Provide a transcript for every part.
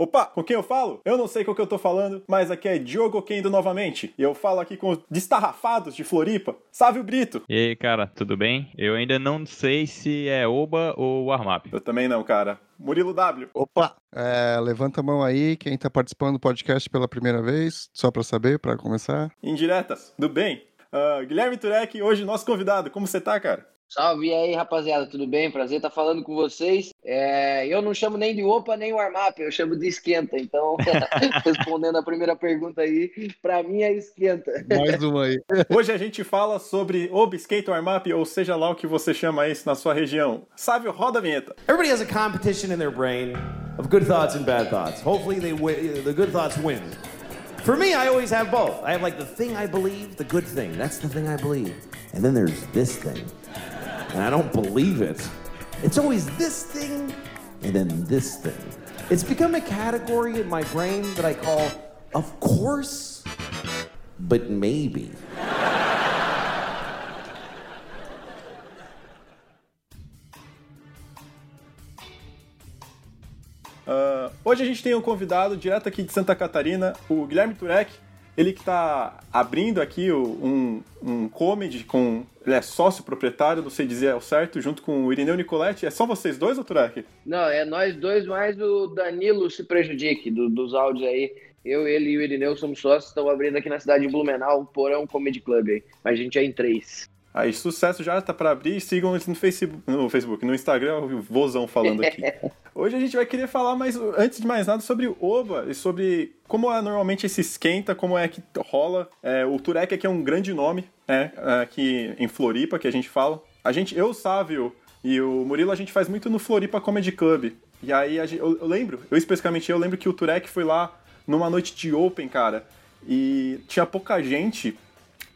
Opa, com quem eu falo? Eu não sei com o que eu tô falando, mas aqui é Diogo Kendo novamente. E eu falo aqui com os destarrafados de Floripa, Sávio Brito. E aí, cara, tudo bem? Eu ainda não sei se é Oba ou Warmap. Eu também não, cara. Murilo W. Opa! É, levanta a mão aí, quem tá participando do podcast pela primeira vez, só pra saber, pra começar. Indiretas, do bem. Uh, Guilherme Turek, hoje nosso convidado. Como você tá, cara? Salve aí, rapaziada, tudo bem? Prazer estar falando com vocês. É, eu não chamo nem de OPA nem warm-up, eu chamo de esquenta. Então, respondendo a primeira pergunta aí, para mim é esquenta. Mais uma aí. Hoje a gente fala sobre oba, skate, warm-up, ou seja lá o que você chama isso na sua região. Sávio, roda a vinheta. Everybody has a competition in their brain of good thoughts and bad thoughts. Hopefully they win, the good thoughts win. For me, I always have both. I have like the thing I believe, the good thing. That's the thing I believe. And then there's this thing. And I don't believe it. It's always this thing and then this thing. It's become a category in my brain that I call, of course, but maybe. Uh, hoje a gente tem um convidado direto aqui de Santa Catarina, o Guilherme Turek. Ele que está abrindo aqui um, um comedy com. Ele é sócio proprietário, não sei dizer ao certo, junto com o Irineu Nicoletti. É só vocês dois, ou Turek? Não, é nós dois, mais o Danilo se prejudique do, dos áudios aí. Eu, ele e o Irineu somos sócios, estão abrindo aqui na cidade de Blumenau um porão comedy club aí. Mas a gente é em três. Aí, sucesso já tá para abrir. Sigam eles no Facebook, no Facebook, no Instagram, o Vozão falando aqui. Hoje a gente vai querer falar mais, antes de mais nada, sobre o Oba e sobre como é normalmente esse esquenta, como é que rola. É, o Turek aqui é um grande nome, né? Aqui em Floripa, que a gente fala. A gente, eu, o Sávio e o Murilo, a gente faz muito no Floripa Comedy Club. E aí gente, eu, eu lembro, eu especificamente eu lembro que o Turek foi lá numa noite de Open, cara. E tinha pouca gente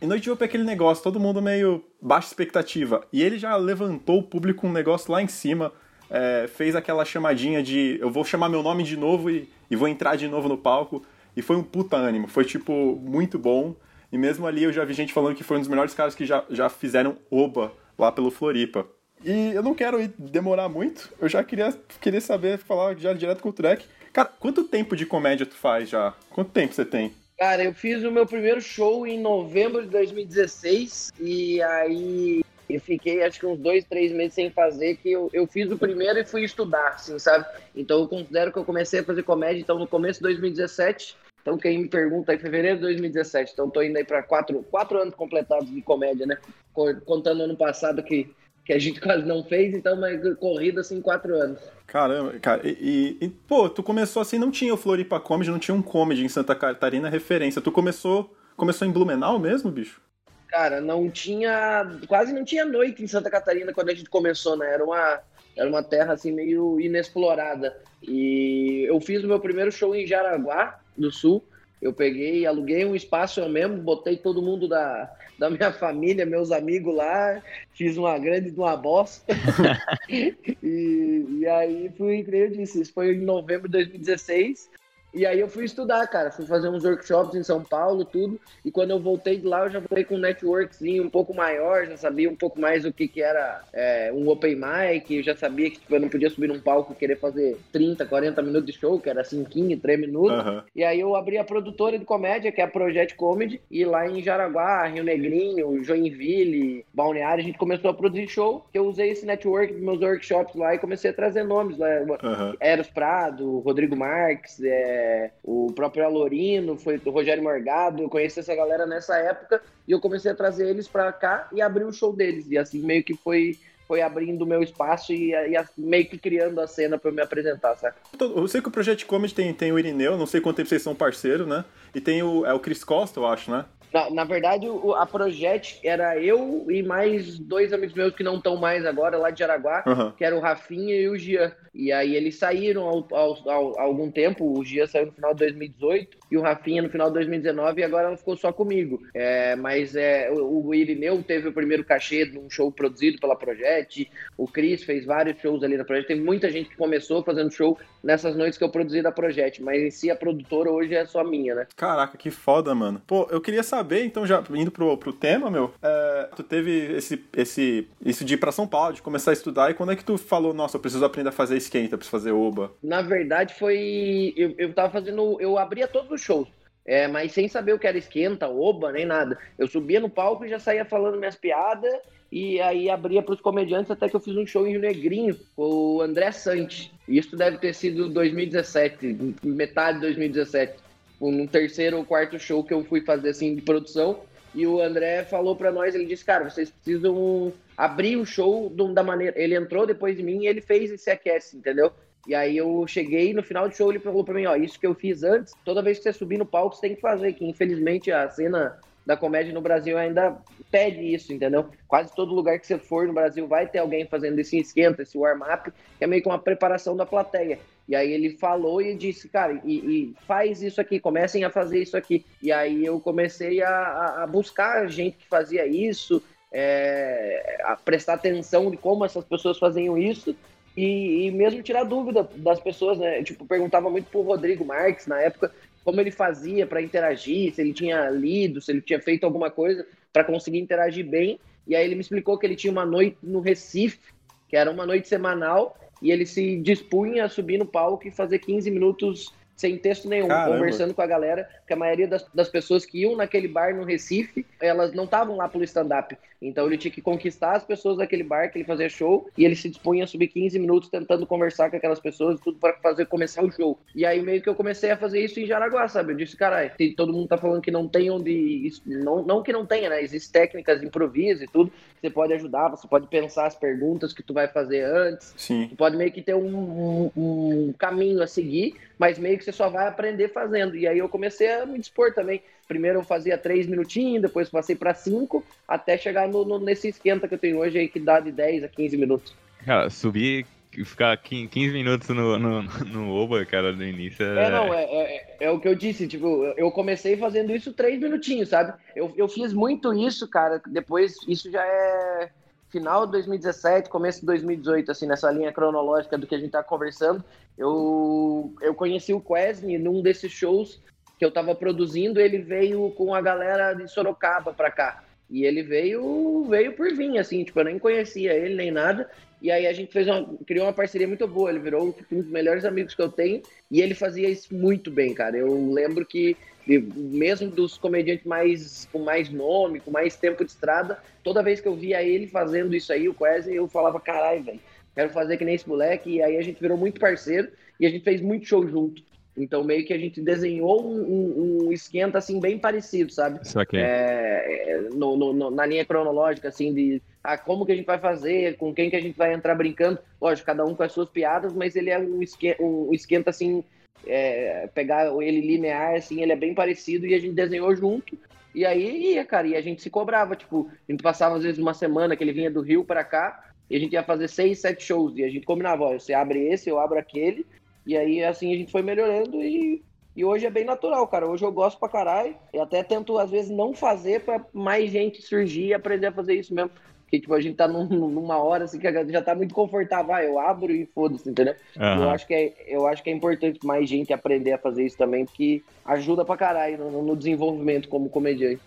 e Noite de é aquele negócio, todo mundo meio baixa expectativa. E ele já levantou o público um negócio lá em cima, é, fez aquela chamadinha de eu vou chamar meu nome de novo e, e vou entrar de novo no palco. E foi um puta ânimo, foi tipo muito bom. E mesmo ali eu já vi gente falando que foi um dos melhores caras que já, já fizeram Oba lá pelo Floripa. E eu não quero demorar muito, eu já queria, queria saber, falar já direto com o Trek. Cara, quanto tempo de comédia tu faz já? Quanto tempo você tem? Cara, eu fiz o meu primeiro show em novembro de 2016 e aí eu fiquei acho que uns dois, três meses sem fazer, que eu, eu fiz o primeiro e fui estudar, assim, sabe? Então eu considero que eu comecei a fazer comédia então no começo de 2017. Então quem me pergunta aí, fevereiro de 2017. Então tô indo aí para quatro, quatro anos completados de comédia, né? Contando ano passado que, que a gente quase não fez, então mas corrida assim quatro anos. Caramba, cara, e, e, pô, tu começou assim, não tinha o Floripa Comedy, não tinha um comedy em Santa Catarina referência. Tu começou, começou em Blumenau mesmo, bicho? Cara, não tinha, quase não tinha noite em Santa Catarina quando a gente começou, né? Era uma, era uma terra assim meio inexplorada. E eu fiz o meu primeiro show em Jaraguá do Sul. Eu peguei, aluguei um espaço eu mesmo, botei todo mundo da, da minha família, meus amigos lá, fiz uma grande de uma bosta. e, e aí fui, eu disse, isso foi em novembro de 2016. E aí eu fui estudar, cara. Fui fazer uns workshops em São Paulo, tudo. E quando eu voltei de lá, eu já voltei com um networkzinho um pouco maior, já sabia um pouco mais o que, que era é, um open mic, eu já sabia que tipo, eu não podia subir num palco e querer fazer 30, 40 minutos de show, que era 5, 3 minutos. Uhum. E aí eu abri a produtora de comédia, que é a Project Comedy, e lá em Jaraguá, Rio Negrinho, Joinville, Balneário, a gente começou a produzir show, que eu usei esse network dos meus workshops lá e comecei a trazer nomes lá. Uhum. Eros Prado, Rodrigo Marques, é, é, o próprio Alorino, foi o Rogério Morgado, eu conheci essa galera nessa época e eu comecei a trazer eles para cá e abrir o show deles. E assim meio que foi foi abrindo o meu espaço e, e, meio que criando a cena para eu me apresentar, saca? Então, eu sei que o Projeto Comedy tem, tem o Irineu, não sei quanto tempo vocês são parceiros, né? E tem o, é o Chris Costa, eu acho, né? Na, na verdade, o, a Project era eu e mais dois amigos meus que não estão mais agora, lá de Araguá, uhum. que era o Rafinha e o Gia. E aí eles saíram há algum tempo, o Gia saiu no final de 2018 e o Rafinha no final de 2019 e agora ela ficou só comigo. É, mas é, o, o Irineu teve o primeiro cachê de um show produzido pela Project, o Cris fez vários shows ali na Project, tem muita gente que começou fazendo show nessas noites que eu produzi da Project, mas em si a produtora hoje é só minha, né? Caraca, que foda, mano. Pô, eu queria saber saber, então, já indo pro, pro tema, meu, é, tu teve esse, esse, isso de ir pra São Paulo, de começar a estudar, e quando é que tu falou, nossa, eu preciso aprender a fazer esquenta, preciso fazer oba? Na verdade, foi. Eu, eu tava fazendo. Eu abria todos os shows. É, mas sem saber o que era esquenta, oba, nem nada. Eu subia no palco e já saía falando minhas piadas e aí abria para os comediantes até que eu fiz um show em Rio Negrinho com o André Sante. Isso deve ter sido 2017, metade de 2017. Um terceiro ou quarto show que eu fui fazer assim de produção. E o André falou para nós, ele disse, cara, vocês precisam abrir o show da maneira. Ele entrou depois de mim e ele fez esse aquece, entendeu? E aí eu cheguei no final do show, ele falou para mim, ó, isso que eu fiz antes, toda vez que você subir no palco, você tem que fazer, que infelizmente a cena da comédia no Brasil ainda pede isso, entendeu? Quase todo lugar que você for no Brasil vai ter alguém fazendo esse esquenta, esse warm-up, que é meio que uma preparação da plateia. E aí ele falou e disse, cara, e, e faz isso aqui, comecem a fazer isso aqui. E aí eu comecei a, a buscar gente que fazia isso, é, a prestar atenção de como essas pessoas faziam isso e, e, mesmo tirar dúvida das pessoas, né? Tipo, perguntava muito pro Rodrigo Marques na época como ele fazia para interagir, se ele tinha lido, se ele tinha feito alguma coisa para conseguir interagir bem. E aí ele me explicou que ele tinha uma noite no Recife, que era uma noite semanal, e ele se dispunha a subir no palco e fazer 15 minutos sem texto nenhum, Caramba. conversando com a galera, porque a maioria das, das pessoas que iam naquele bar no Recife, elas não estavam lá pelo stand-up. Então ele tinha que conquistar as pessoas daquele bar que ele fazia show e ele se dispunha a subir 15 minutos tentando conversar com aquelas pessoas, tudo para fazer começar o show. E aí meio que eu comecei a fazer isso em Jaraguá, sabe? Eu disse, caralho, todo mundo tá falando que não tem onde. Não, não que não tenha, né? Existem técnicas de improviso e tudo. Você pode ajudar, você pode pensar as perguntas que tu vai fazer antes. Sim. Tu pode meio que ter um, um, um caminho a seguir, mas meio que você só vai aprender fazendo. E aí eu comecei a me dispor também. Primeiro eu fazia três minutinhos, depois passei para cinco, até chegar no, no, nesse esquenta que eu tenho hoje aí, que dá de 10 a 15 minutos. Cara, subir ficar 15 minutos no, no, no Oba, cara, no início é... É, não, é, é, é, o que eu disse, tipo, eu comecei fazendo isso três minutinhos, sabe? Eu, eu fiz muito isso, cara, depois, isso já é final de 2017, começo de 2018, assim, nessa linha cronológica do que a gente tá conversando, eu, eu conheci o Quesne num desses shows que eu tava produzindo, ele veio com a galera de Sorocaba pra cá. E ele veio veio por vir, assim, tipo, eu nem conhecia ele nem nada. E aí a gente fez uma, criou uma parceria muito boa. Ele virou um dos melhores amigos que eu tenho. E ele fazia isso muito bem, cara. Eu lembro que, mesmo dos comediantes mais com mais nome, com mais tempo de estrada, toda vez que eu via ele fazendo isso aí, o Quase, eu falava, caralho, velho, quero fazer que nem esse moleque. E aí a gente virou muito parceiro e a gente fez muito show junto. Então, meio que a gente desenhou um, um, um esquenta, assim, bem parecido, sabe? Isso aqui. É, é no, no, na linha cronológica, assim, de ah, como que a gente vai fazer, com quem que a gente vai entrar brincando. Lógico, cada um com as suas piadas, mas ele é um esquenta, um esquenta assim, é, pegar ele linear, assim, ele é bem parecido e a gente desenhou junto. E aí ia, cara, e a gente se cobrava, tipo, a gente passava às vezes uma semana que ele vinha do Rio para cá, e a gente ia fazer seis, sete shows, e a gente combinava, ó, você abre esse, eu abro aquele, e aí, assim, a gente foi melhorando e, e hoje é bem natural, cara. Hoje eu gosto pra caralho. E até tento, às vezes, não fazer pra mais gente surgir e aprender a fazer isso mesmo. Porque, tipo, a gente tá num, numa hora, assim, que já tá muito confortável. Ah, eu abro e foda-se, entendeu? Uhum. Eu, acho que é, eu acho que é importante mais gente aprender a fazer isso também, porque ajuda pra caralho no, no desenvolvimento como comediante.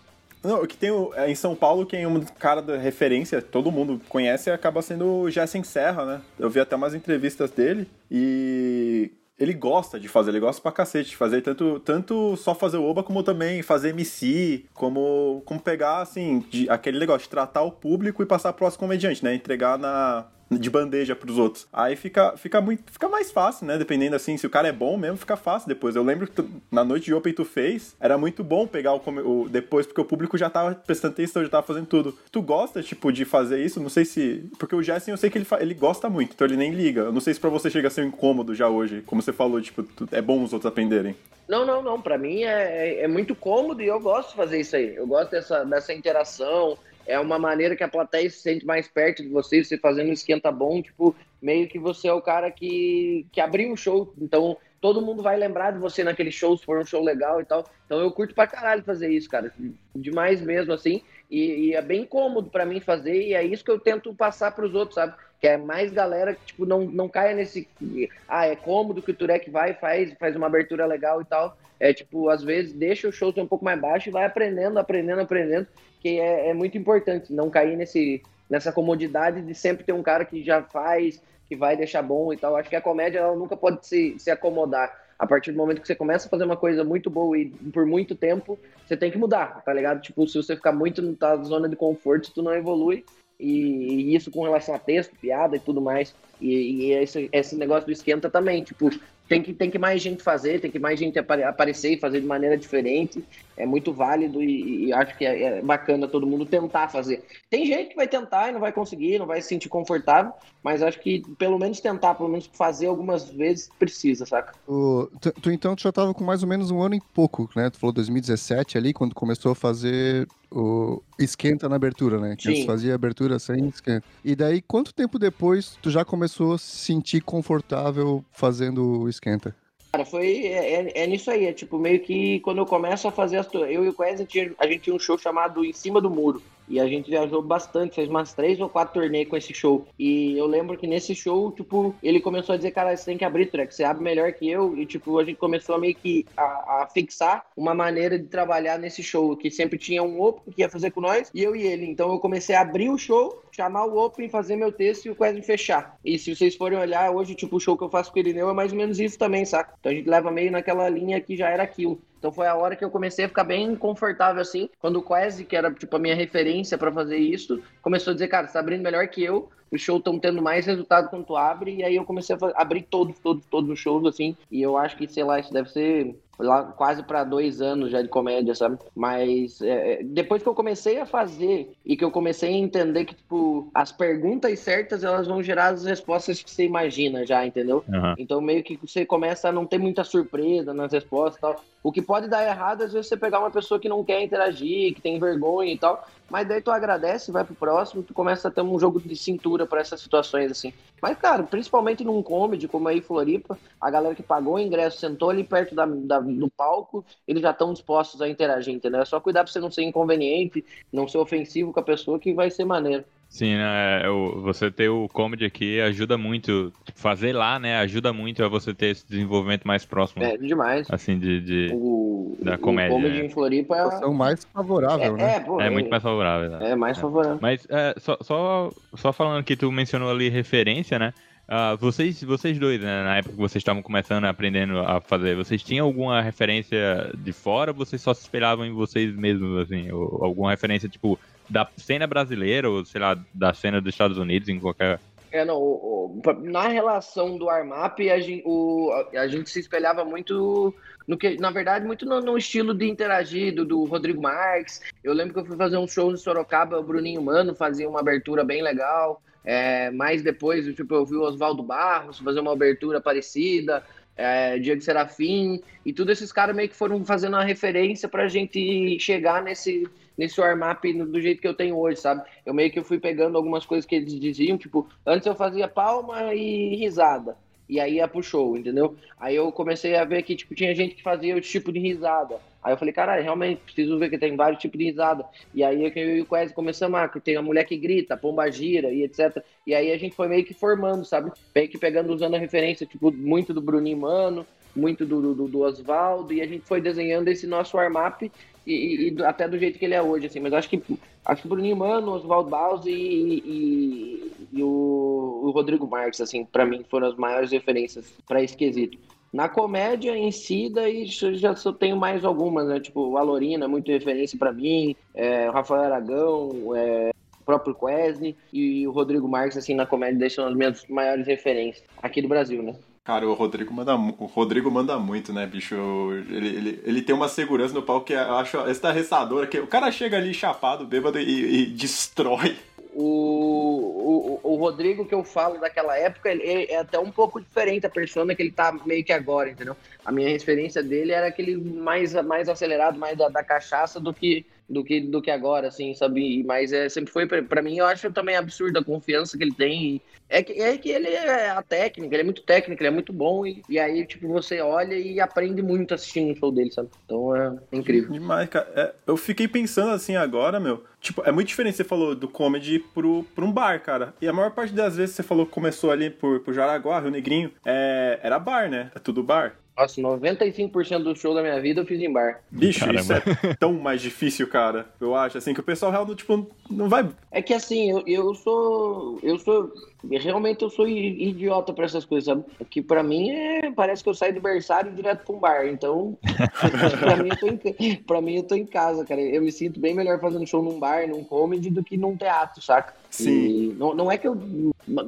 Não, o que tem é, em São Paulo, quem é um cara da referência, todo mundo conhece, acaba sendo o Jessen Serra, né? Eu vi até umas entrevistas dele e ele gosta de fazer, ele gosta pra cacete de fazer, tanto, tanto só fazer o Oba, como também fazer MC, como, como pegar, assim, de, aquele negócio de tratar o público e passar pro nosso comediante, né? Entregar na, de bandeja pros outros. Aí fica, fica muito, fica mais fácil, né? Dependendo assim, se o cara é bom mesmo, fica fácil depois. Eu lembro que na noite de Open tu fez, era muito bom pegar o, o, depois, porque o público já tava prestando atenção, já tava fazendo tudo. Tu gosta, tipo, de fazer isso? Não sei se. Porque o Jessen eu sei que ele, ele gosta muito, então ele nem liga. Eu não sei se pra você chega a ser um incômodo já hoje. Como você falou, tipo, tu, é bom os outros aprenderem. Não, não, não. Pra mim é, é, é muito cômodo e eu gosto de fazer isso aí. Eu gosto dessa, dessa interação é uma maneira que a plateia se sente mais perto de você, você fazendo um esquenta bom, tipo, meio que você é o cara que, que abriu o show, então todo mundo vai lembrar de você naquele show, se for um show legal e tal. Então eu curto pra caralho fazer isso, cara, demais mesmo, assim, e, e é bem cômodo para mim fazer, e é isso que eu tento passar pros outros, sabe? Que é mais galera que, tipo, não, não caia nesse. Ah, é cômodo que o Turek vai, faz, faz uma abertura legal e tal. É tipo, às vezes deixa o show ser um pouco mais baixo e vai aprendendo, aprendendo, aprendendo, que é, é muito importante não cair nesse, nessa comodidade de sempre ter um cara que já faz, que vai deixar bom e tal. Acho que a comédia ela nunca pode se, se acomodar. A partir do momento que você começa a fazer uma coisa muito boa e por muito tempo, você tem que mudar, tá ligado? Tipo, se você ficar muito na zona de conforto, tu não evolui. E, e isso com relação a texto, piada e tudo mais. E, e esse, esse negócio do esquenta também, tipo, tem que, tem que mais gente fazer, tem que mais gente apare, aparecer e fazer de maneira diferente. É muito válido e, e acho que é, é, bacana todo mundo tentar fazer. Tem gente que vai tentar e não vai conseguir, não vai se sentir confortável, mas acho que pelo menos tentar, pelo menos fazer algumas vezes precisa, saca? O, tu, tu, então tu já tava com mais ou menos um ano e pouco, né? Tu falou 2017 ali, quando começou a fazer o esquenta na abertura, né? Que Sim. fazia abertura sem esquenta. E daí, quanto tempo depois tu já começou a se sentir confortável fazendo o esquenta? Cara, foi. É, é, é nisso aí. É tipo, meio que quando eu começo a fazer as. Eu e o tinha- a gente tinha um show chamado Em Cima do Muro. E a gente viajou bastante, fez umas três ou quatro turnês com esse show. E eu lembro que nesse show, tipo, ele começou a dizer, cara, você tem que abrir track, você abre melhor que eu. E, tipo, a gente começou a meio que a, a fixar uma maneira de trabalhar nesse show, que sempre tinha um open que ia fazer com nós, e eu e ele. Então eu comecei a abrir o show, chamar o open, fazer meu texto e o Wesley fechar. E se vocês forem olhar hoje, tipo, o show que eu faço com o Irineu é mais ou menos isso também, saca? Então a gente leva meio naquela linha que já era aquilo. Então foi a hora que eu comecei a ficar bem confortável assim, quando o Quasi, que era tipo a minha referência pra fazer isso, começou a dizer, cara, você tá abrindo melhor que eu, os shows estão tendo mais resultado quando tu abre, e aí eu comecei a abrir todos, todos, todos os shows assim, e eu acho que, sei lá, isso deve ser lá quase pra dois anos já de comédia, sabe? Mas é, depois que eu comecei a fazer e que eu comecei a entender que, tipo, as perguntas certas elas vão gerar as respostas que você imagina já, entendeu? Aham. Então meio que você começa a não ter muita surpresa nas respostas e tal. O que pode dar errado às vezes você pegar uma pessoa que não quer interagir, que tem vergonha e tal, mas daí tu agradece, vai pro próximo, tu começa a ter um jogo de cintura pra essas situações assim. Mas cara, principalmente num comedy como aí Floripa, a galera que pagou o ingresso sentou ali perto da, da- do palco, eles já estão dispostos a interagir, entendeu? É só cuidar pra você não ser inconveniente, não ser ofensivo com a pessoa que vai ser maneiro. Sim, né? é, o- Você ter o comedy aqui ajuda muito. Fazer lá, né? Ajuda muito a você ter esse desenvolvimento mais próximo. É demais. Assim, de. de- O, Da o comédia, comedy né? em Floripa é, Situação mais favorável, né? é, pô, É muito mais favorável. né? É mais favorável. Mas é, só, só, só falando que tu mencionou ali referência, né? Ah, vocês, vocês dois, né, na época que vocês estavam começando, aprendendo a fazer, vocês tinham alguma referência de fora ou vocês só se espelhavam em vocês mesmos, assim? Ou alguma referência, tipo, da cena brasileira ou, sei lá, da cena dos Estados Unidos, em qualquer... É, não, o- o- na relação do Armap, a gente, a, gente se espelhava muito no que, na verdade, muito no, no estilo de interagir do, do Rodrigo Marques. Eu lembro que eu fui fazer um show em Sorocaba, o Bruninho Mano fazia uma abertura bem legal. É, mais depois, tipo, eu vi o Oswaldo Barros fazer uma abertura parecida, é, Diego Serafim, e todos esses caras meio que foram fazendo uma referência pra gente chegar nesse, nesse warm-up do jeito que eu tenho hoje, sabe? Eu meio que fui pegando algumas coisas que eles diziam, tipo, antes eu fazia palma e risada. E aí ia pro show, entendeu? Aí eu comecei a ver que, tipo, tinha gente que fazia outro tipo de risada. Aí eu falei, caralho, realmente preciso ver que tem vários tipos de risada. E aí eu e o Quase começamos a tem a mulher que grita, a pomba gira e etc. E aí a gente foi meio que formando, sabe? Meio que pegando, usando a referência, tipo, muito do Bruninho Mano, muito do, do, do Oswaldo, e a gente foi desenhando esse nosso warm-up e, e- até do jeito que ele é hoje, assim. Mas acho que acho que o Bruninho Mano, Oswaldo Baus e, e, e o, o Rodrigo Marques, assim, pra mim foram as maiores referências pra esse quesito. Na comédia em si, daí já só tenho mais algumas, né? Tipo, o Alorina, muito referência pra mim, é, o Rafael Aragão, é, o próprio Quesne e o Rodrigo Marques, assim, na comédia, deixam as minhas maiores referências aqui do Brasil, né? Cara, o Rodrigo manda, o Rodrigo manda muito, né, bicho? Ele, ele, ele tem uma segurança no palco que eu acho estarreçadora. Que o cara chega ali chapado, bêbado e, e destrói. O, o, o Rodrigo que eu falo daquela época, ele é até um pouco diferente a persona que ele tá meio que agora, entendeu? A minha referência dele era aquele mais, mais acelerado, mais da, da cachaça do que do que, do que agora, assim, sabe? Mas é, sempre foi, para mim, eu acho também absurda a confiança que ele tem. É que, é que ele é a técnica, ele é muito técnico, ele é muito bom, e, e aí, tipo, você olha e aprende muito assistindo o show dele, sabe? Então é incrível. Demais, cara. É, eu fiquei pensando assim agora, meu. Tipo, é muito diferente você falou do comedy pro, pro um bar, cara. E a maior parte das vezes você falou que começou ali por, por Jaraguá, Rio Negrinho, é, era bar, né? É tudo bar. Nossa, 95% do show da minha vida eu fiz em bar. Bicho, Caramba. isso é tão mais difícil, cara. Eu acho, assim, que o pessoal realmente, tipo, não vai. É que assim, eu, eu sou. Eu sou. Realmente eu sou idiota pra essas coisas, sabe? Que pra mim é. Parece que eu saio do berçário direto pra um bar. Então, pra, mim, eu tô em, pra mim eu tô em casa, cara. Eu me sinto bem melhor fazendo show num bar, num comedy, do que num teatro, saca? Sim. não, não é que eu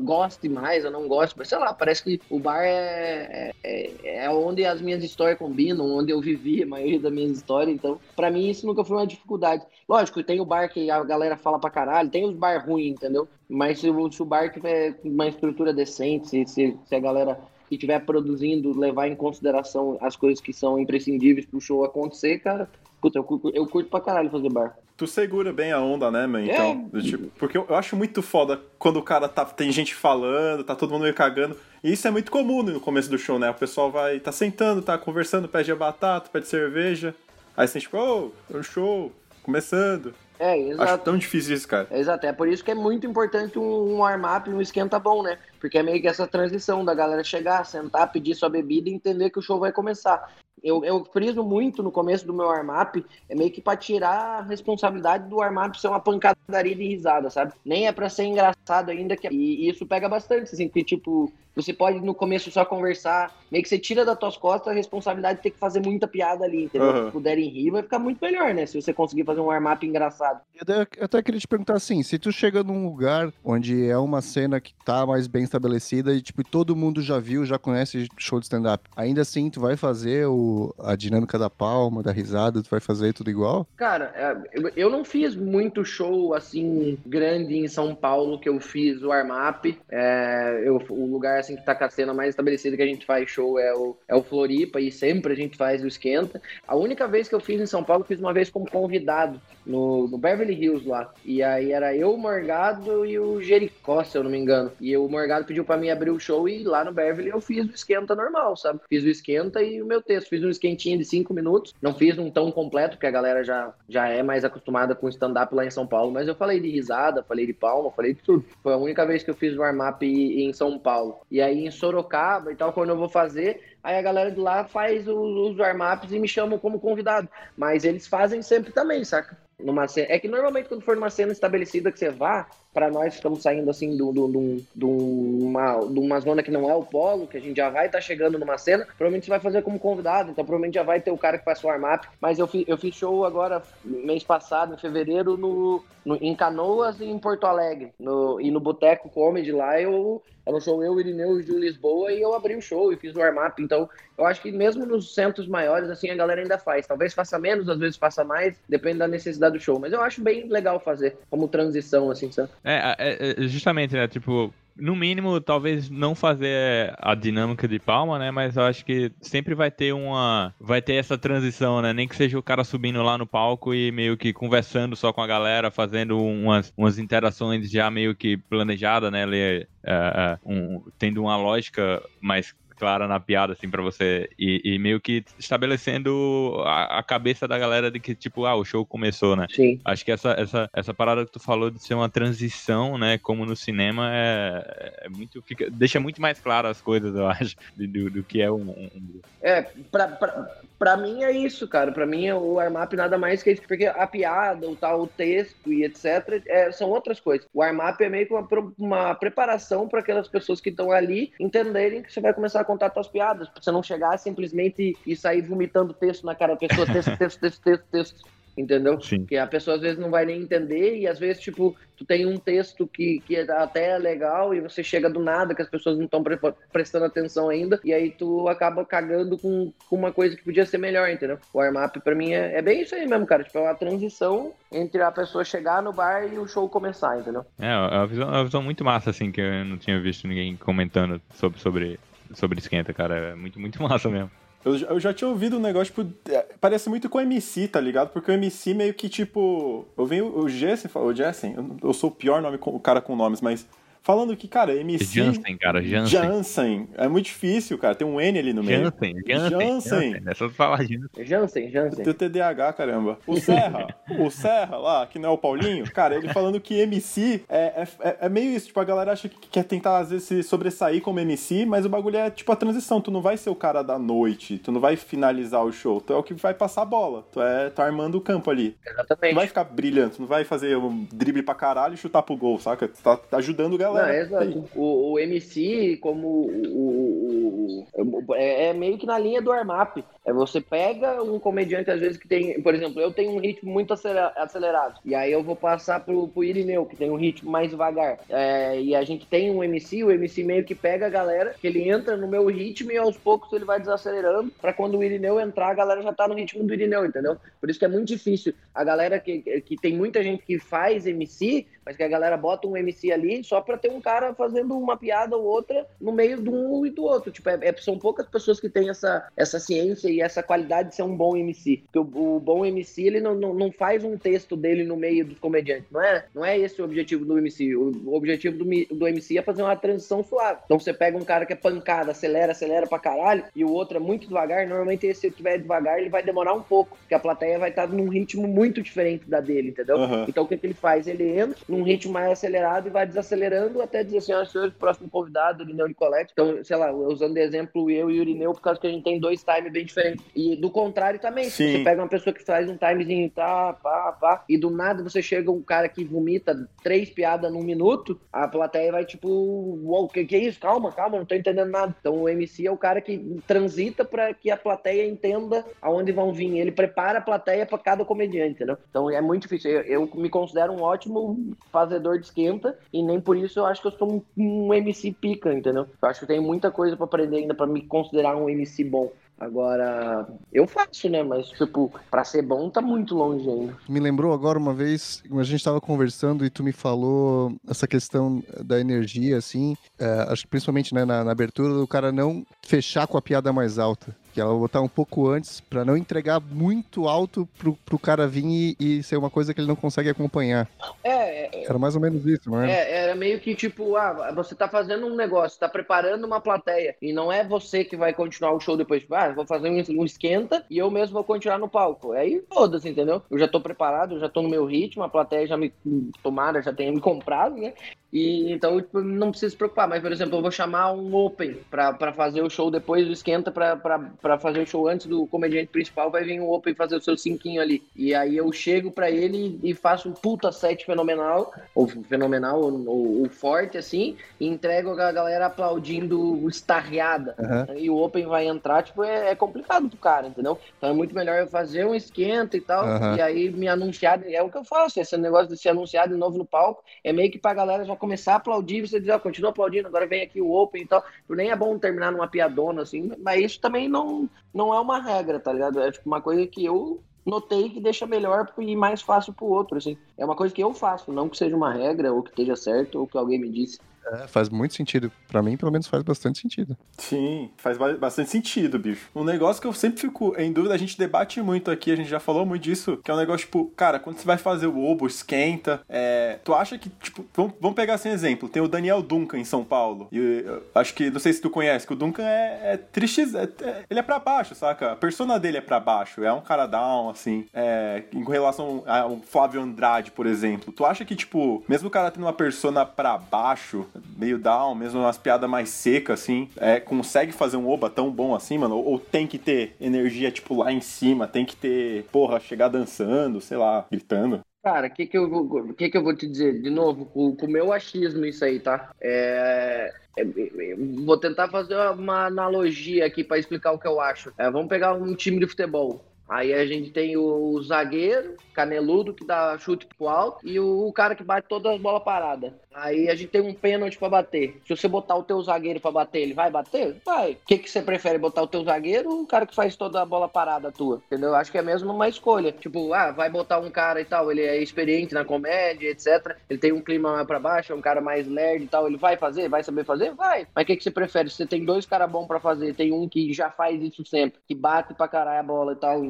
goste mais, eu não gosto, mas sei lá, parece que o bar é, é, é onde as minhas histórias combinam, onde eu vivi a maioria das minhas histórias, então, para mim isso nunca foi uma dificuldade. Lógico, tem o bar que a galera fala pra caralho, tem os bar ruins, entendeu? Mas se o, se o bar tiver uma estrutura decente, se, se, se a galera que estiver produzindo levar em consideração as coisas que são imprescindíveis pro show acontecer, cara, puta, eu, curto, eu curto pra caralho fazer bar tu segura bem a onda, né, man? Então, é. tipo, porque eu, eu, acho muito foda quando o cara tá. Tem gente falando, tá todo mundo meio cagando. E isso é muito comum no começo do show, né? O pessoal vai. tá sentando, tá conversando, pede a batata, pede cerveja. Aí você, tipo, ô, oh, um show, começando. É, exato. Acho tão difícil isso, cara. É, exato, é por isso que é muito importante um, um warm-up, um esquenta bom, né? Porque é meio que essa transição da galera chegar, sentar, pedir sua bebida e entender que o show vai começar eu, eu friso muito no começo do meu warm-up, é meio que pra tirar a responsabilidade do warm-up ser uma pancadaria de risada, sabe? Nem é pra ser engraçado ainda, que... e, e isso pega bastante, assim, porque, tipo, você pode no começo só conversar, meio que você tira das tuas costas a responsabilidade de ter que fazer muita piada ali, entendeu? Uhum. Se puderem rir, vai ficar muito melhor, né? Se você conseguir fazer um warm-up engraçado. Eu até queria te perguntar assim, se tu chega num lugar onde é uma cena que tá mais bem estabelecida e, tipo, todo mundo já viu, já conhece show de stand-up, ainda assim tu vai fazer o, a dinâmica da palma, da risada, tu vai fazer tudo igual? Cara, é, eu não fiz muito show, assim, grande em São Paulo que eu fiz o warm-up. É, eu, o lugar, assim, que tá com a cena mais estabelecida que a gente faz show é o, é o Floripa e sempre a gente faz o Esquenta. A única vez que eu fiz em São Paulo, eu fiz uma vez como convidado no, no Beverly Hills lá. E aí era eu, o Morgado e o Jericó, se eu não me engano. E o Morgado pediu para mim abrir o show e lá no Beverly eu fiz o Esquenta normal, sabe? Fiz o Esquenta e o meu texto. Fiz um esquentinho de cinco minutos. Não fiz um tão completo, porque a galera já, já é mais acostumada com stand-up lá em São Paulo. Mas eu falei de risada, falei de palma, falei de tudo. Foi a única vez que eu fiz warm-up em São Paulo. E aí em Sorocaba e tal, quando eu vou fazer, aí a galera de lá faz os, os warm-ups e me chamam como convidado. Mas eles fazem sempre também, saca? Numa cena. É que normalmente quando for numa cena estabelecida que você vá, para nós estamos saindo assim do, do, do, do, uma, de uma zona que não é o polo, que a gente já vai estar tá chegando numa cena, provavelmente você vai fazer como convidado, então provavelmente já vai ter o cara que faz o warm-up. Mas eu, fi, eu fiz show agora, mês passado, em fevereiro, no, no em Canoas e em Porto Alegre. No, e no Boteco Comedy lá, eu era um show eu, Irineu e de Lisboa, e eu abri o show e fiz o warm-up. Então, eu acho que mesmo nos centros maiores, assim, a galera ainda faz. Talvez faça menos, às vezes faça mais, depende da necessidade do show. Mas eu acho bem legal fazer, como transição, assim, sabe? É, é, é justamente, né? Tipo, no mínimo, talvez não fazer a dinâmica de palma, né? Mas eu acho que sempre vai ter uma. Vai ter essa transição, né? Nem que seja o cara subindo lá no palco e meio que conversando só com a galera, fazendo umas, umas interações já meio que planejadas, né? Ele, uh, um, tendo uma lógica mais clara na piada, assim, para você. E, e, meio que estabelecendo a, a, cabeça da galera de que, tipo, ah, o show começou, né? Sim. Acho que essa, essa, essa parada que tu falou de ser uma transição, né? Como no cinema, é, é muito. Fica, deixa muito mais claro as coisas, eu acho, do, do que é um. um... É, pra, pra, pra mim é isso, cara. Pra mim o warm-up nada mais que isso, porque a piada, o tal, o texto e etc. É, são outras coisas. O warm-up é meio que uma, uma preparação para aquelas pessoas que estão ali entenderem que você vai começar a contar suas piadas, pra você não chegar simplesmente e sair vomitando texto na cara da pessoa, texto, texto, texto, texto, texto entendeu? Sim. Que a pessoa às vezes não vai nem entender e às vezes, tipo, tu tem um texto que, que até é legal e você chega do nada que as pessoas não estão pre prestando atenção ainda e aí tu acaba cagando com, com uma coisa que podia ser melhor, entendeu? O warm-up pra mim é, é, bem isso aí mesmo, cara. Tipo, é uma transição entre a pessoa chegar no bar e o show começar, entendeu? É, é uma visão, é uma visão muito massa, assim, que eu não tinha visto ninguém comentando sobre, sobre, sobre esquenta, cara. É muito, muito massa mesmo. Eu, eu já tinha ouvido um negócio, tipo, é, parece muito com o MC, tá ligado? Porque o MC meio que, tipo. Eu venho. O Jessen, o Jessen, eu, eu sou o pior nome, o cara com nomes, mas falando que, cara, MC. Jansen, cara, Jansen. Jansen. É muito difícil, cara. Tem um N ali no meio. Jansen, Jansen. Jansen. É só falar Jansen. Jansen, Jansen. Tem TDAH, caramba. O Serra, o Serra lá, que não é o Paulinho, cara, ele falando que MC é, é, é meio isso. Tipo, a galera acha que quer tentar, às vezes, se sobressair como MC, mas o bagulho é, tipo, a transição. Tu não vai ser o cara da noite, tu não vai finalizar o show. Tu é o que vai passar a bola. Tu é tá armando o campo ali. Exatamente. Tu não vai ficar brilhante, tu não vai fazer um drible pra caralho e chutar pro gol, saca? Tu tá, tá ajudando a galera. Não, é exato. O, o, MC, como o, o, é, é, meio que na linha do armap. É você pega um comediante, às vezes, que tem. Por exemplo, eu tenho um ritmo muito acelerado. E aí eu vou passar pro, pro Irineu, que tem um ritmo mais devagar. É, e a gente tem um MC, o MC meio que pega a galera, que ele entra no meu ritmo e aos poucos ele vai desacelerando. para quando o Irineu entrar, a galera já tá no ritmo do Irineu, entendeu? Por isso que é muito difícil. A galera que, que tem muita gente que faz MC, mas que a galera bota um MC ali só pra ter um cara fazendo uma piada ou outra no meio de um e do outro. Tipo, é, é, são poucas pessoas que têm essa, essa ciência e essa qualidade de ser um bom MC. Porque o, o bom MC, ele não, não, não, faz um texto dele no meio dos comediantes. Não é, não é esse o objetivo do MC. O, o objetivo do, do MC é fazer uma transição suave. Então você pega um cara que é pancada, acelera, acelera pra caralho, e o outro é muito devagar. Normalmente, se ele estiver devagar, ele vai demorar um pouco, porque a plateia vai estar num ritmo muito diferente da dele, entendeu? Uhum. Então o que, que ele faz? Ele entra num ritmo mais acelerado e vai desacelerando até dizer assim, ah, senhores, próximo convidado, Irineu Nicolete. Então, sei lá, usando de exemplo eu e o Irineu, por causa que a gente tem dois times bem diferentes. E do contrário também, Sim. você pega uma pessoa que faz um timezinho, tá, pá, pá, e do nada você chega um cara que vomita três piadas num minuto, a plateia vai tipo, uau, wow, que que é isso? Calma, calma, não tô entendendo nada. Então o MC é o cara que transita para que a plateia entenda aonde vão vir. Ele prepara a plateia para cada comediante, entendeu? Então é muito difícil. Eu, eu me considero um ótimo fazedor de esquenta e nem por isso eu acho que eu sou um, um MC pica, entendeu? Eu acho que eu tenho muita coisa para aprender ainda para me considerar um MC bom. Agora, eu faço, né? Mas, tipo, pra ser bom, tá muito longe ainda. Me lembrou agora uma vez, a gente tava conversando e tu me falou essa questão da energia, assim. É, acho que principalmente né, na, na abertura, do cara não fechar com a piada mais alta que ela botar um pouco antes para não entregar muito alto pro, pro cara vir e, e, ser uma coisa que ele não consegue acompanhar. É, é era mais ou menos isso, não é? é? Era meio que tipo, ah, você tá fazendo um negócio, tá preparando uma plateia e não é você que vai continuar o show depois, ah, vou fazer um, um esquenta e eu mesmo vou continuar no palco. Aí foda-se, entendeu? Eu já tô preparado, eu já tô no meu ritmo, a plateia já me tomaram, já tem me comprado, né? E então tipo, não precisa se preocupar. Mas, por exemplo, eu vou chamar um Open para fazer o show depois do esquenta para fazer o show antes do comediante principal. Vai vir um Open fazer o seu cinquinho ali. E aí eu chego para ele e faço um puta set fenomenal, ou fenomenal, ou, ou forte assim, e entrego a galera aplaudindo estarreada. Uhum. E o Open vai entrar, tipo, é, é, complicado pro cara, entendeu? Então é muito melhor eu fazer um esquenta e tal, uhum. e aí me anunciar. É o que eu faço, esse negócio de se anunciar de novo no palco, é meio que pra galera já começar a aplaudir, você diz, ó, oh, continua aplaudindo, agora vem aqui o Open e tal. Nem é bom terminar numa piadona, assim, mas isso também não, não é uma regra, tá ligado? É tipo uma coisa que eu notei que deixa melhor e mais fácil pro outro, assim. É uma coisa que eu faço, não que seja uma regra, ou que esteja certo, ou que alguém me disse. É, faz muito sentido. Para mim, pelo menos, faz bastante sentido. Sim, faz bastante sentido, bicho. Um negócio que eu sempre fico em dúvida, a gente debate muito aqui, a gente já falou muito disso, que é um negócio, tipo, cara, quando você vai fazer o obo, esquenta, é, tu acha que, tipo, vamos, vamos pegar assim um exemplo, tem o Daniel Duncan em São Paulo, e acho que, não sei se tu conhece, que o Duncan é, é triste, é, é, ele é pra baixo, saca? A persona dele é pra baixo, é um cara down, assim, é, em relação ao Flávio Andrade, por exemplo. Tu acha que, tipo, mesmo o cara tendo uma persona pra baixo, meio down, mesmo umas piadas mais secas, assim, é, consegue fazer um oba tão bom assim, mano? Ou, ou, tem que ter energia, tipo, lá em cima, tem que ter, porra, chegar dançando, sei lá, gritando? Cara, o que que, eu vou, que que eu vou te dizer? De novo, com o meu achismo isso aí, tá? É, é, é, vou tentar fazer uma analogia aqui para explicar o que eu acho. É, vamos pegar um time de futebol. Aí a gente tem o zagueiro, caneludo, que dá chute pro alto, e o cara que bate todas as bolas paradas. Aí a gente tem um pênalti para bater. Se você botar o teu zagueiro para bater, ele vai bater? Vai. O que, que você prefere, botar o teu zagueiro ou o cara que faz toda a bola parada tua? Entendeu? Acho que é mesmo uma escolha. Tipo, ah, vai botar um cara e tal, ele é experiente na comédia, etc. Ele tem um clima mais pra baixo, é um cara mais nerd e tal. Ele vai fazer? Vai saber fazer? Vai. Mas o que, que você prefere? Você tem dois caras bons para fazer, tem um que já faz isso sempre, que bate pra caralho a bola e tal,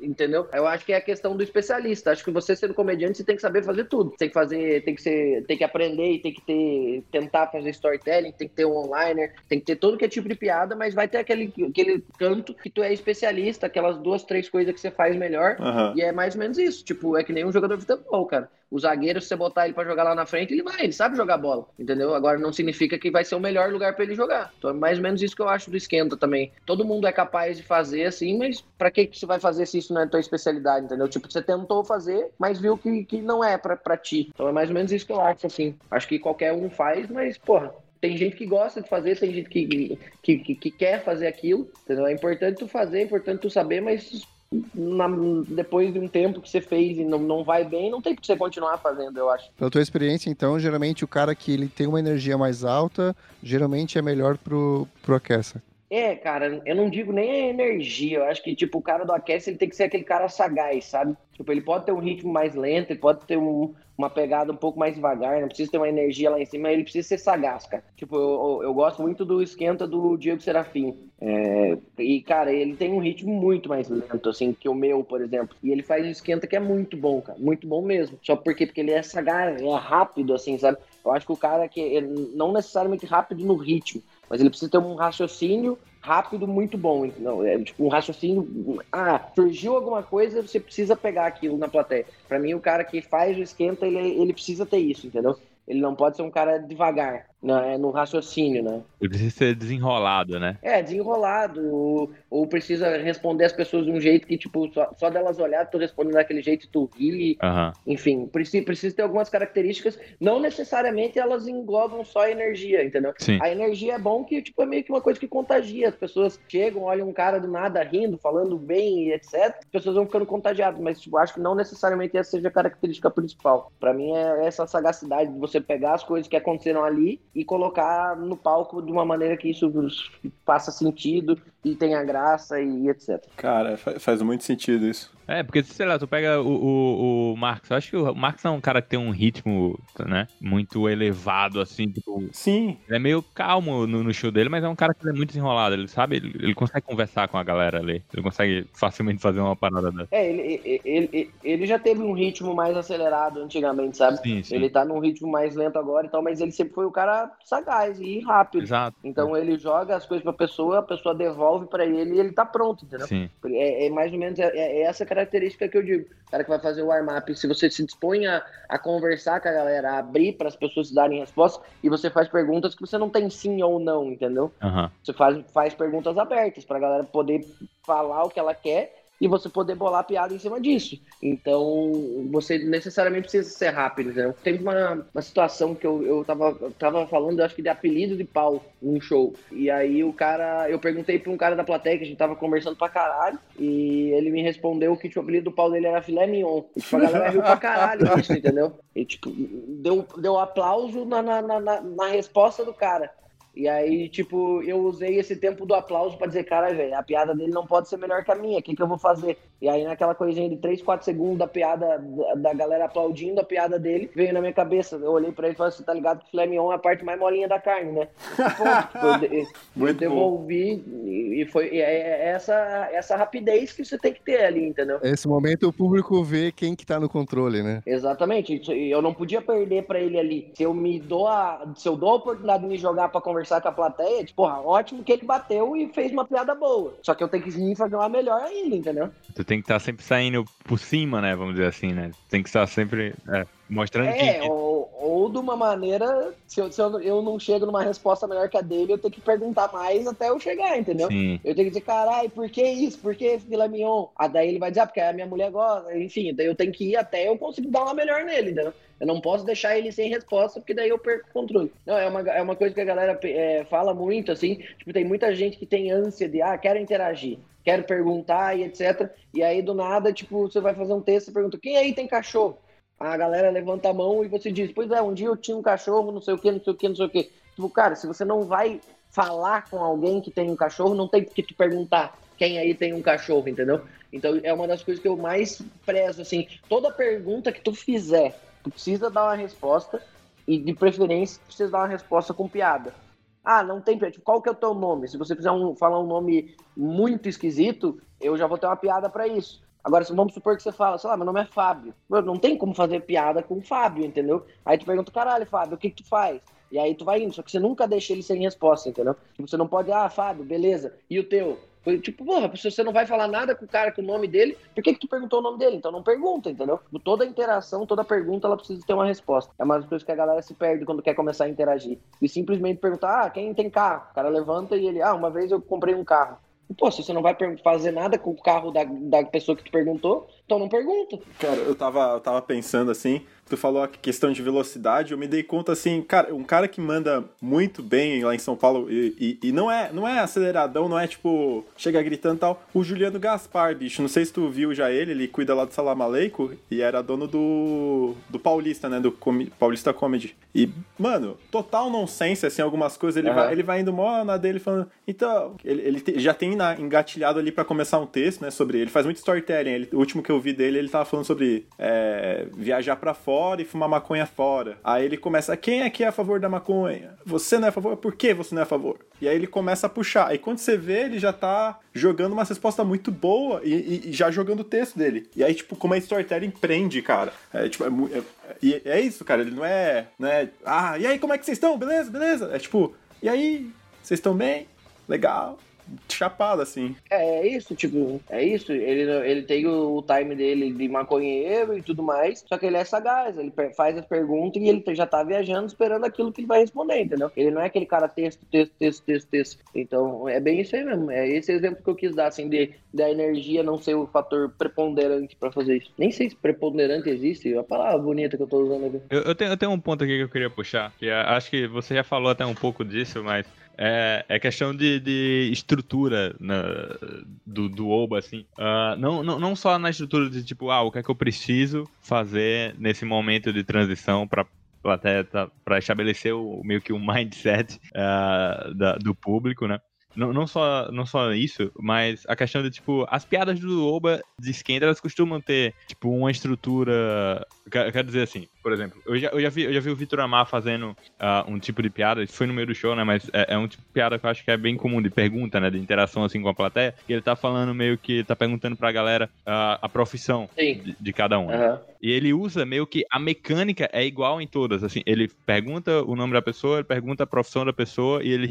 entendeu? Eu acho que é a questão do especialista. Acho que você sendo comediante, você tem que saber fazer tudo. Tem que fazer, tem que ser, tem que aprender e tem que ter, tentar fazer storytelling, tem que ter um onliner, tem que ter todo que é tipo de piada, mas vai ter aquele, aquele canto que tu é especialista, aquelas duas, três coisas que você faz melhor. Aham. E é mais ou menos isso. Tipo, é que nem um jogador de futebol, cara. O zagueiro, se você botar ele pra jogar lá na frente, ele vai, ele sabe jogar bola, entendeu? Agora não significa que vai ser o melhor lugar pra ele jogar. Então é mais ou menos isso que eu acho do esquenta também. Todo mundo é capaz de fazer assim, mas pra que que você vai fazer se isso não é tua especialidade, entendeu? Tipo, você tentou fazer, mas viu que, que não é pra, pra ti. Então é mais ou menos isso que eu acho, assim. Acho que qualquer um faz, mas, porra, tem gente que gosta de fazer, tem gente que, que, que, que quer fazer aquilo, entendeu? É importante tu fazer, é importante tu saber, mas na- depois de um tempo que você fez e não, não vai bem, não tem que você continuar fazendo, eu acho. Pela tua experiência, então, geralmente o cara que ele tem uma energia mais alta, geralmente é melhor pro, pro aqueça. É, cara, eu não digo nem a energia, eu acho que, tipo, o cara do aquece, ele tem que ser aquele cara sagaz, sabe? Tipo, ele pode ter um ritmo mais lento, ele pode ter um- uma pegada um pouco mais devagar, não precisa ter uma energia lá em cima, ele precisa ser sagaz, cara. Tipo, eu, eu- gosto muito do esquenta do Diego Serafim. É, e, cara, ele tem um ritmo muito mais lento, assim, que o meu, por exemplo. E ele faz um esquenta que é muito bom, cara. Muito bom mesmo. Só porque, porque ele é sagaz, é rápido, assim, sabe? Eu acho que o cara que ele não necessariamente rápido no ritmo, mas ele precisa ter um raciocínio rápido muito bom, entendeu? É tipo um raciocínio. Ah, surgiu alguma coisa, você precisa pegar aquilo na plateia. Pra mim, o cara que faz o esquenta, ele, ele precisa ter isso, entendeu? Ele não pode ser um cara devagar né, no raciocínio, né? Ele precisa ser desenrolado, né? É, desenrolado, ou, ou precisa responder as pessoas de um jeito que, tipo, só, só delas olhar, tu respondendo daquele jeito, tu ri, Aham. enfim, precisa, precisa ter algumas características, não necessariamente elas englobam só a energia, entendeu? Sim. A energia é bom que, tipo, é meio que uma coisa que contagia. As pessoas chegam, olham um cara do nada rindo, falando bem e etc. As pessoas vão ficando contagiadas, mas, tipo, acho que não necessariamente essa seja a característica principal. Pra mim é essa sagacidade de você pegar as coisas que aconteceram ali e colocar no palco de uma maneira que isso faça sentido e tenha graça e etc. Cara, fa- faz muito sentido isso. É, porque, sei lá, tu pega o, o, o Marx, eu acho que o Marx é um cara que tem um ritmo, né, muito elevado, assim, tipo, Sim, ele é meio calmo no, no show dele, mas é um cara que é muito desenrolado, ele sabe, ele, ele consegue conversar com a galera ali, ele consegue facilmente fazer uma parada dessa. É, ele, ele, ele, ele já teve um ritmo mais acelerado antigamente, sabe? Sim, sim. Ele tá num ritmo mais lento agora e tal, mas ele sempre foi o cara sagaz e rápido. Exato. Então ele joga as coisas pra pessoa, a pessoa devolve pra ele e ele tá pronto, entendeu? Sim. É, é mais ou menos é, é essa característica que eu digo. O cara que vai fazer o warm-up, se você se dispõe a, a conversar com a galera, a abrir para as pessoas darem respostas, e você faz perguntas que você não tem sim ou não, entendeu? Aham. Você faz, faz perguntas abertas pra galera poder falar o que ela quer e você poder bolar piada em cima disso. Então, você necessariamente precisa ser rápido, entendeu? Tem uma, uma situação que eu, eu, tava, tava falando, acho que de apelido de pau num show. E aí o cara, eu perguntei pra um cara da plateia que a gente tava conversando pra caralho, e ele me respondeu que tipo, o apelido do pau dele era filé mignon. E, tipo, a galera riu pra caralho disso, entendeu? E tipo, deu, deu aplauso na, na, na- na resposta do cara. E aí, tipo, eu usei esse tempo do aplauso pra dizer, cara, velho, a piada dele não pode ser melhor que a minha, o que, que eu vou fazer? E aí, naquela coisinha de 3, 4 segundos da piada, da, galera aplaudindo a piada dele, veio na minha cabeça. Eu olhei pra ele e falei assim, tá ligado que o filé mignon é a parte mais molinha da carne, né? Ponto. Tipo, eu, Muito devolvi e e foi e é é essa, essa rapidez que você tem que ter ali, entendeu? Nesse momento o público vê quem que tá no controle, né? Exatamente, e eu não podia perder pra ele ali. Se eu me dou a, se eu dou a oportunidade de me jogar pra conversar com a plateia, tipo, porra, ótimo que ele bateu e fez uma piada boa. Só que eu tenho que vir fazer uma melhor ainda, entendeu? Tu tem que estar sempre saindo por cima, né, vamos dizer assim, né? Tem que estar sempre é, mostrando É, que... ou, ou de uma maneira, se, eu, se eu, eu não chego numa resposta melhor que a dele, eu tenho que perguntar mais até eu chegar, entendeu? Sim. Eu tenho que dizer, caralho, por que isso? Por que filé mignon? Ah, daí ele vai dizer, ah, porque a minha mulher gosta. Enfim, daí eu tenho que ir até eu conseguir dar uma melhor nele, entendeu? Eu não posso deixar ele sem resposta, porque daí eu perco o controle. Não, é uma, é uma coisa que a galera é, fala muito, assim. Tipo, tem muita gente que tem ânsia de, ah, quero interagir, quero perguntar e etc. E aí, do nada, tipo, você vai fazer um texto e pergunta, quem aí tem cachorro? A galera levanta a mão e você diz, pois é, um dia eu tinha um cachorro, não sei o que, não sei o que, não sei o que. Tipo, cara, se você não vai falar com alguém que tem um cachorro, não tem que te perguntar quem aí tem um cachorro, entendeu? Então é uma das coisas que eu mais prezo, assim, toda pergunta que tu fizer, tu precisa dar uma resposta e de preferência precisa dar uma resposta com piada. Ah, não tem piada. Tipo, qual que é o teu nome? Se você fizer um, falar um nome muito esquisito, eu já vou ter uma piada para isso. Agora, vamos supor que você fala, sei lá, meu nome é Fábio. Não tem como fazer piada com Fábio, entendeu? Aí tu pergunta, caralho, Fábio, o que que tu faz? E aí tu vai indo, só que você nunca deixa ele sem resposta, entendeu? Tipo, você não pode, ah, Fábio, beleza, e o teu? Foi tipo, porra, se você não vai falar nada com o cara com o nome dele, por que, que tu perguntou o nome dele? Então não pergunta, entendeu? Toda interação, toda pergunta, ela precisa ter uma resposta. É mais coisa que a galera se perde quando quer começar a interagir. E simplesmente perguntar, ah, quem tem carro? O cara levanta e ele, ah, uma vez eu comprei um carro. Pô, se você não vai fazer nada com o carro da, da pessoa que tu perguntou, então não pergunta. Cara, eu tava, eu tava pensando assim, tu falou a questão de velocidade, eu me dei conta assim, cara, um cara que manda muito bem lá em São Paulo e, e, e não é não é aceleradão, não é tipo, chega gritando e tal. O Juliano Gaspar, bicho, não sei se tu viu já ele, ele cuida lá do Salamaleico e era dono do do Paulista, né, do Com Paulista Comedy. E, mano, total nonsense, assim, algumas coisas, ele, uhum. vai, ele vai indo mó na dele falando, então, ele, ele te, já tem na, engatilhado ali para começar um texto, né, sobre ele, faz muito storytelling, ele, o último que eu vi dele, ele tava falando sobre é, viajar para fora e fumar maconha fora. Aí ele começa, quem é que é a favor da maconha? Você não é a favor? Por que você não é a favor? E aí ele começa a puxar. Aí quando você vê, ele já tá jogando uma resposta muito boa e, e, e já jogando o texto dele. E aí, tipo, como a storytelling prende, cara. É, tipo, é, é, é, isso, cara. Ele não é, não é. Ah, e aí, como é que vocês estão? Beleza, beleza? É tipo, e aí, vocês estão bem? Legal chapado, assim. É, é isso, tipo, é isso. Ele, ele tem o, o, time dele de maconheiro e tudo mais, só que ele é sagaz, ele faz as perguntas e ele já tá viajando esperando aquilo que ele vai responder, entendeu? Ele não é aquele cara texto, texto, texto, texto, texto. Então, é bem isso aí mesmo. É esse exemplo que eu quis dar, assim, de, da energia não ser o fator preponderante para fazer isso. Nem sei se preponderante existe, é a palavra bonita que eu tô usando aqui. Eu, eu, tenho, eu tenho um ponto aqui que eu queria puxar, que é, acho que você já falou até um pouco disso, mas é, é questão de, de estrutura na, do, do Oba, assim. Uh, não, não, não só na estrutura de tipo, ah, o que é que eu preciso fazer nesse momento de transição para plateia para estabelecer o, meio que o mindset uh, da, do público, né? Não, não, só, não só isso, mas a questão de, tipo, as piadas do Oba de esquenta, elas costumam ter, tipo, uma estrutura. Quero dizer assim, por exemplo, eu já, eu já, vi, eu já vi o Vitor Amar fazendo uh, um tipo de piada, isso foi no meio do show, né? Mas é, é, um tipo de piada que eu acho que é bem comum, de pergunta, né? De interação assim com a plateia. E ele tá falando meio que tá perguntando pra galera uh, a profissão de, de, cada um. Uhum. Né? E ele usa meio que a mecânica é igual em todas. Assim, ele pergunta o nome da pessoa, ele pergunta a profissão da pessoa e ele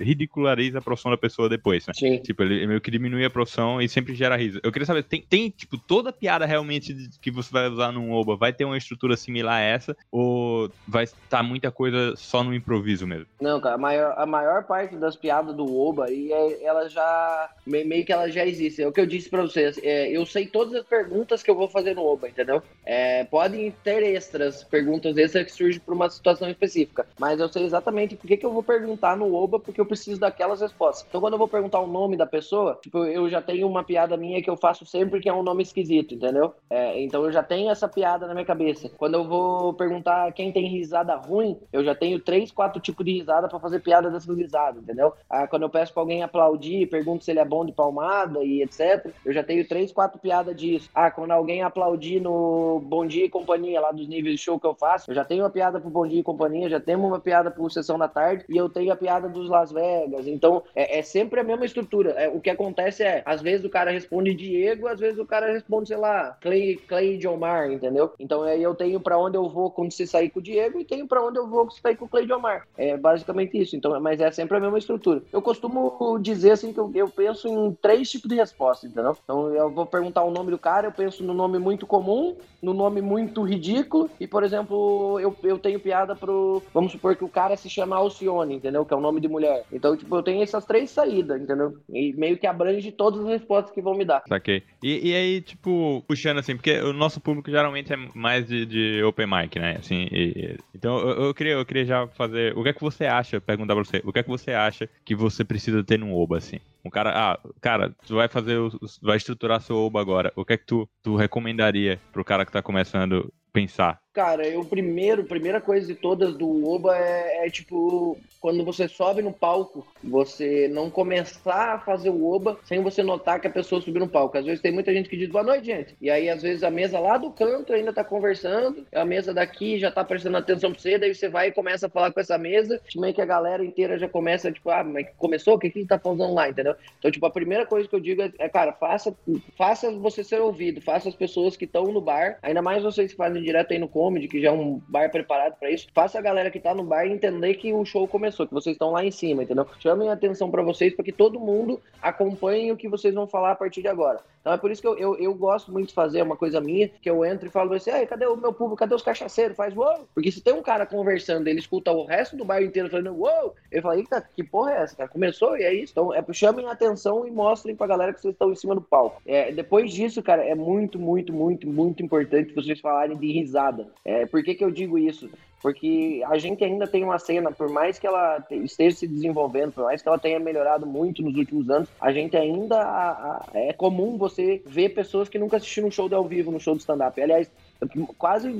ridiculariza a profissão da pessoa depois, né? Sim. Tipo, ele meio que diminui a profissão e sempre gera riso. Eu queria saber, tem, tem tipo, toda piada realmente que você vai usar num Oba vai ter uma estrutura similar essa? Ou vai estar muita coisa só no improviso mesmo? Não, cara, a maior, a maior parte das piadas do Oba, e é, ela já. meio que ela já existe. É o que eu disse pra vocês. É, eu sei todas as perguntas que eu vou fazer no Oba, entendeu? É, podem ter extras, perguntas extras que surgem por uma situação específica. Mas eu sei exatamente por que, que eu vou perguntar no Oba, porque eu preciso daquelas respostas. Então, quando eu vou perguntar o nome da pessoa, tipo, eu já tenho uma piada minha que eu faço sempre que é um nome esquisito, entendeu? É, então eu já tenho essa piada na minha cabeça. Quando eu vou perguntar quem tem risada ruim, eu já tenho três, quatro tipos de risada para fazer piada dessas risadas, entendeu? Ah, quando eu peço pra alguém aplaudir, pergunto se ele é bom de palmada e etc. Eu já tenho três, quatro piadas disso. Ah, quando alguém aplaudir no Bom Dia e Companhia, lá dos níveis de show que eu faço, eu já tenho uma piada pro Bom Dia e Companhia, já tenho uma piada pro Sessão da Tarde e eu tenho a piada dos Las Vegas. Então, é, é sempre a mesma estrutura. É, o que acontece é, às vezes o cara responde Diego, às vezes o cara responde, sei lá, Clay, Clay Omar, entendeu? Então aí eu tenho para onde onde eu vou quando você sair com o Diego e tenho para onde eu vou você sair com o Cleidio Omar. É basicamente isso. Então, mas é sempre a mesma estrutura. Eu costumo dizer assim que eu, eu penso em três tipos de resposta, entendeu? Então eu vou perguntar o nome do cara, eu penso no nome muito comum, no nome muito ridículo e, por exemplo, eu, eu tenho piada pro. Vamos supor que o cara se chama Alcione, entendeu? Que é o nome de mulher. Então, tipo, eu tenho essas três saídas, entendeu? E meio que abrange todas as respostas que vão me dar. Saquei. E, e aí, tipo, puxando assim, porque o nosso público geralmente é mais de, de open mic, né? Assim, e, então eu, eu, queria, eu queria já fazer. O que é que você acha? Perguntar pra você. O que é que você acha que você precisa ter num Oba, assim? Um cara, ah, cara, tu vai fazer, o, vai estruturar seu Oba agora. O que é que tu, tu recomendaria pro cara que tá começando pensar Cara, eu primeiro, primeira coisa de todas do Oba é, é, tipo quando você sobe no palco, você não começar a fazer o Oba sem você notar que a pessoa subiu no palco. Às vezes tem muita gente que diz boa noite, gente. E aí, às vezes, a mesa lá do canto ainda tá conversando, a mesa daqui já tá prestando atenção pra você, daí você vai e começa a falar com essa mesa, meio que a galera inteira já começa, tipo, ah, mas começou? O que que ele tá falando lá, entendeu? Então, tipo, a primeira coisa que eu digo é, é cara, faça, faça você ser ouvido, faça as pessoas que estão no bar, ainda mais vocês que fazem direto aí no comedy, que já é um bar preparado para isso, faça a galera que tá no bar entender que o show começou, que vocês estão lá em cima, entendeu? Chamem a atenção para vocês para que todo mundo acompanhe o que vocês vão falar a partir de agora. Então é por isso que eu, eu, eu gosto muito de fazer uma coisa minha, que eu entro e falo assim, Ei, cadê o meu público? Cadê os cachaceiros? Faz uou! Porque se tem um cara conversando, ele escuta o resto do bairro inteiro falando uou! Ele fala, eita, que porra é essa, cara? Começou e é isso. Então é, chamem a atenção e mostrem pra galera que vocês estão em cima do palco. É, depois disso, cara, é muito, muito, muito, muito importante vocês falarem de risada. É, por que, que eu digo isso? porque a gente ainda tem uma cena, por mais que ela esteja se desenvolvendo, por mais que ela tenha melhorado muito nos últimos anos, a gente ainda a, a, é comum você ver pessoas que nunca assistiram um show de ao vivo, no show de stand-up. Aliás, quase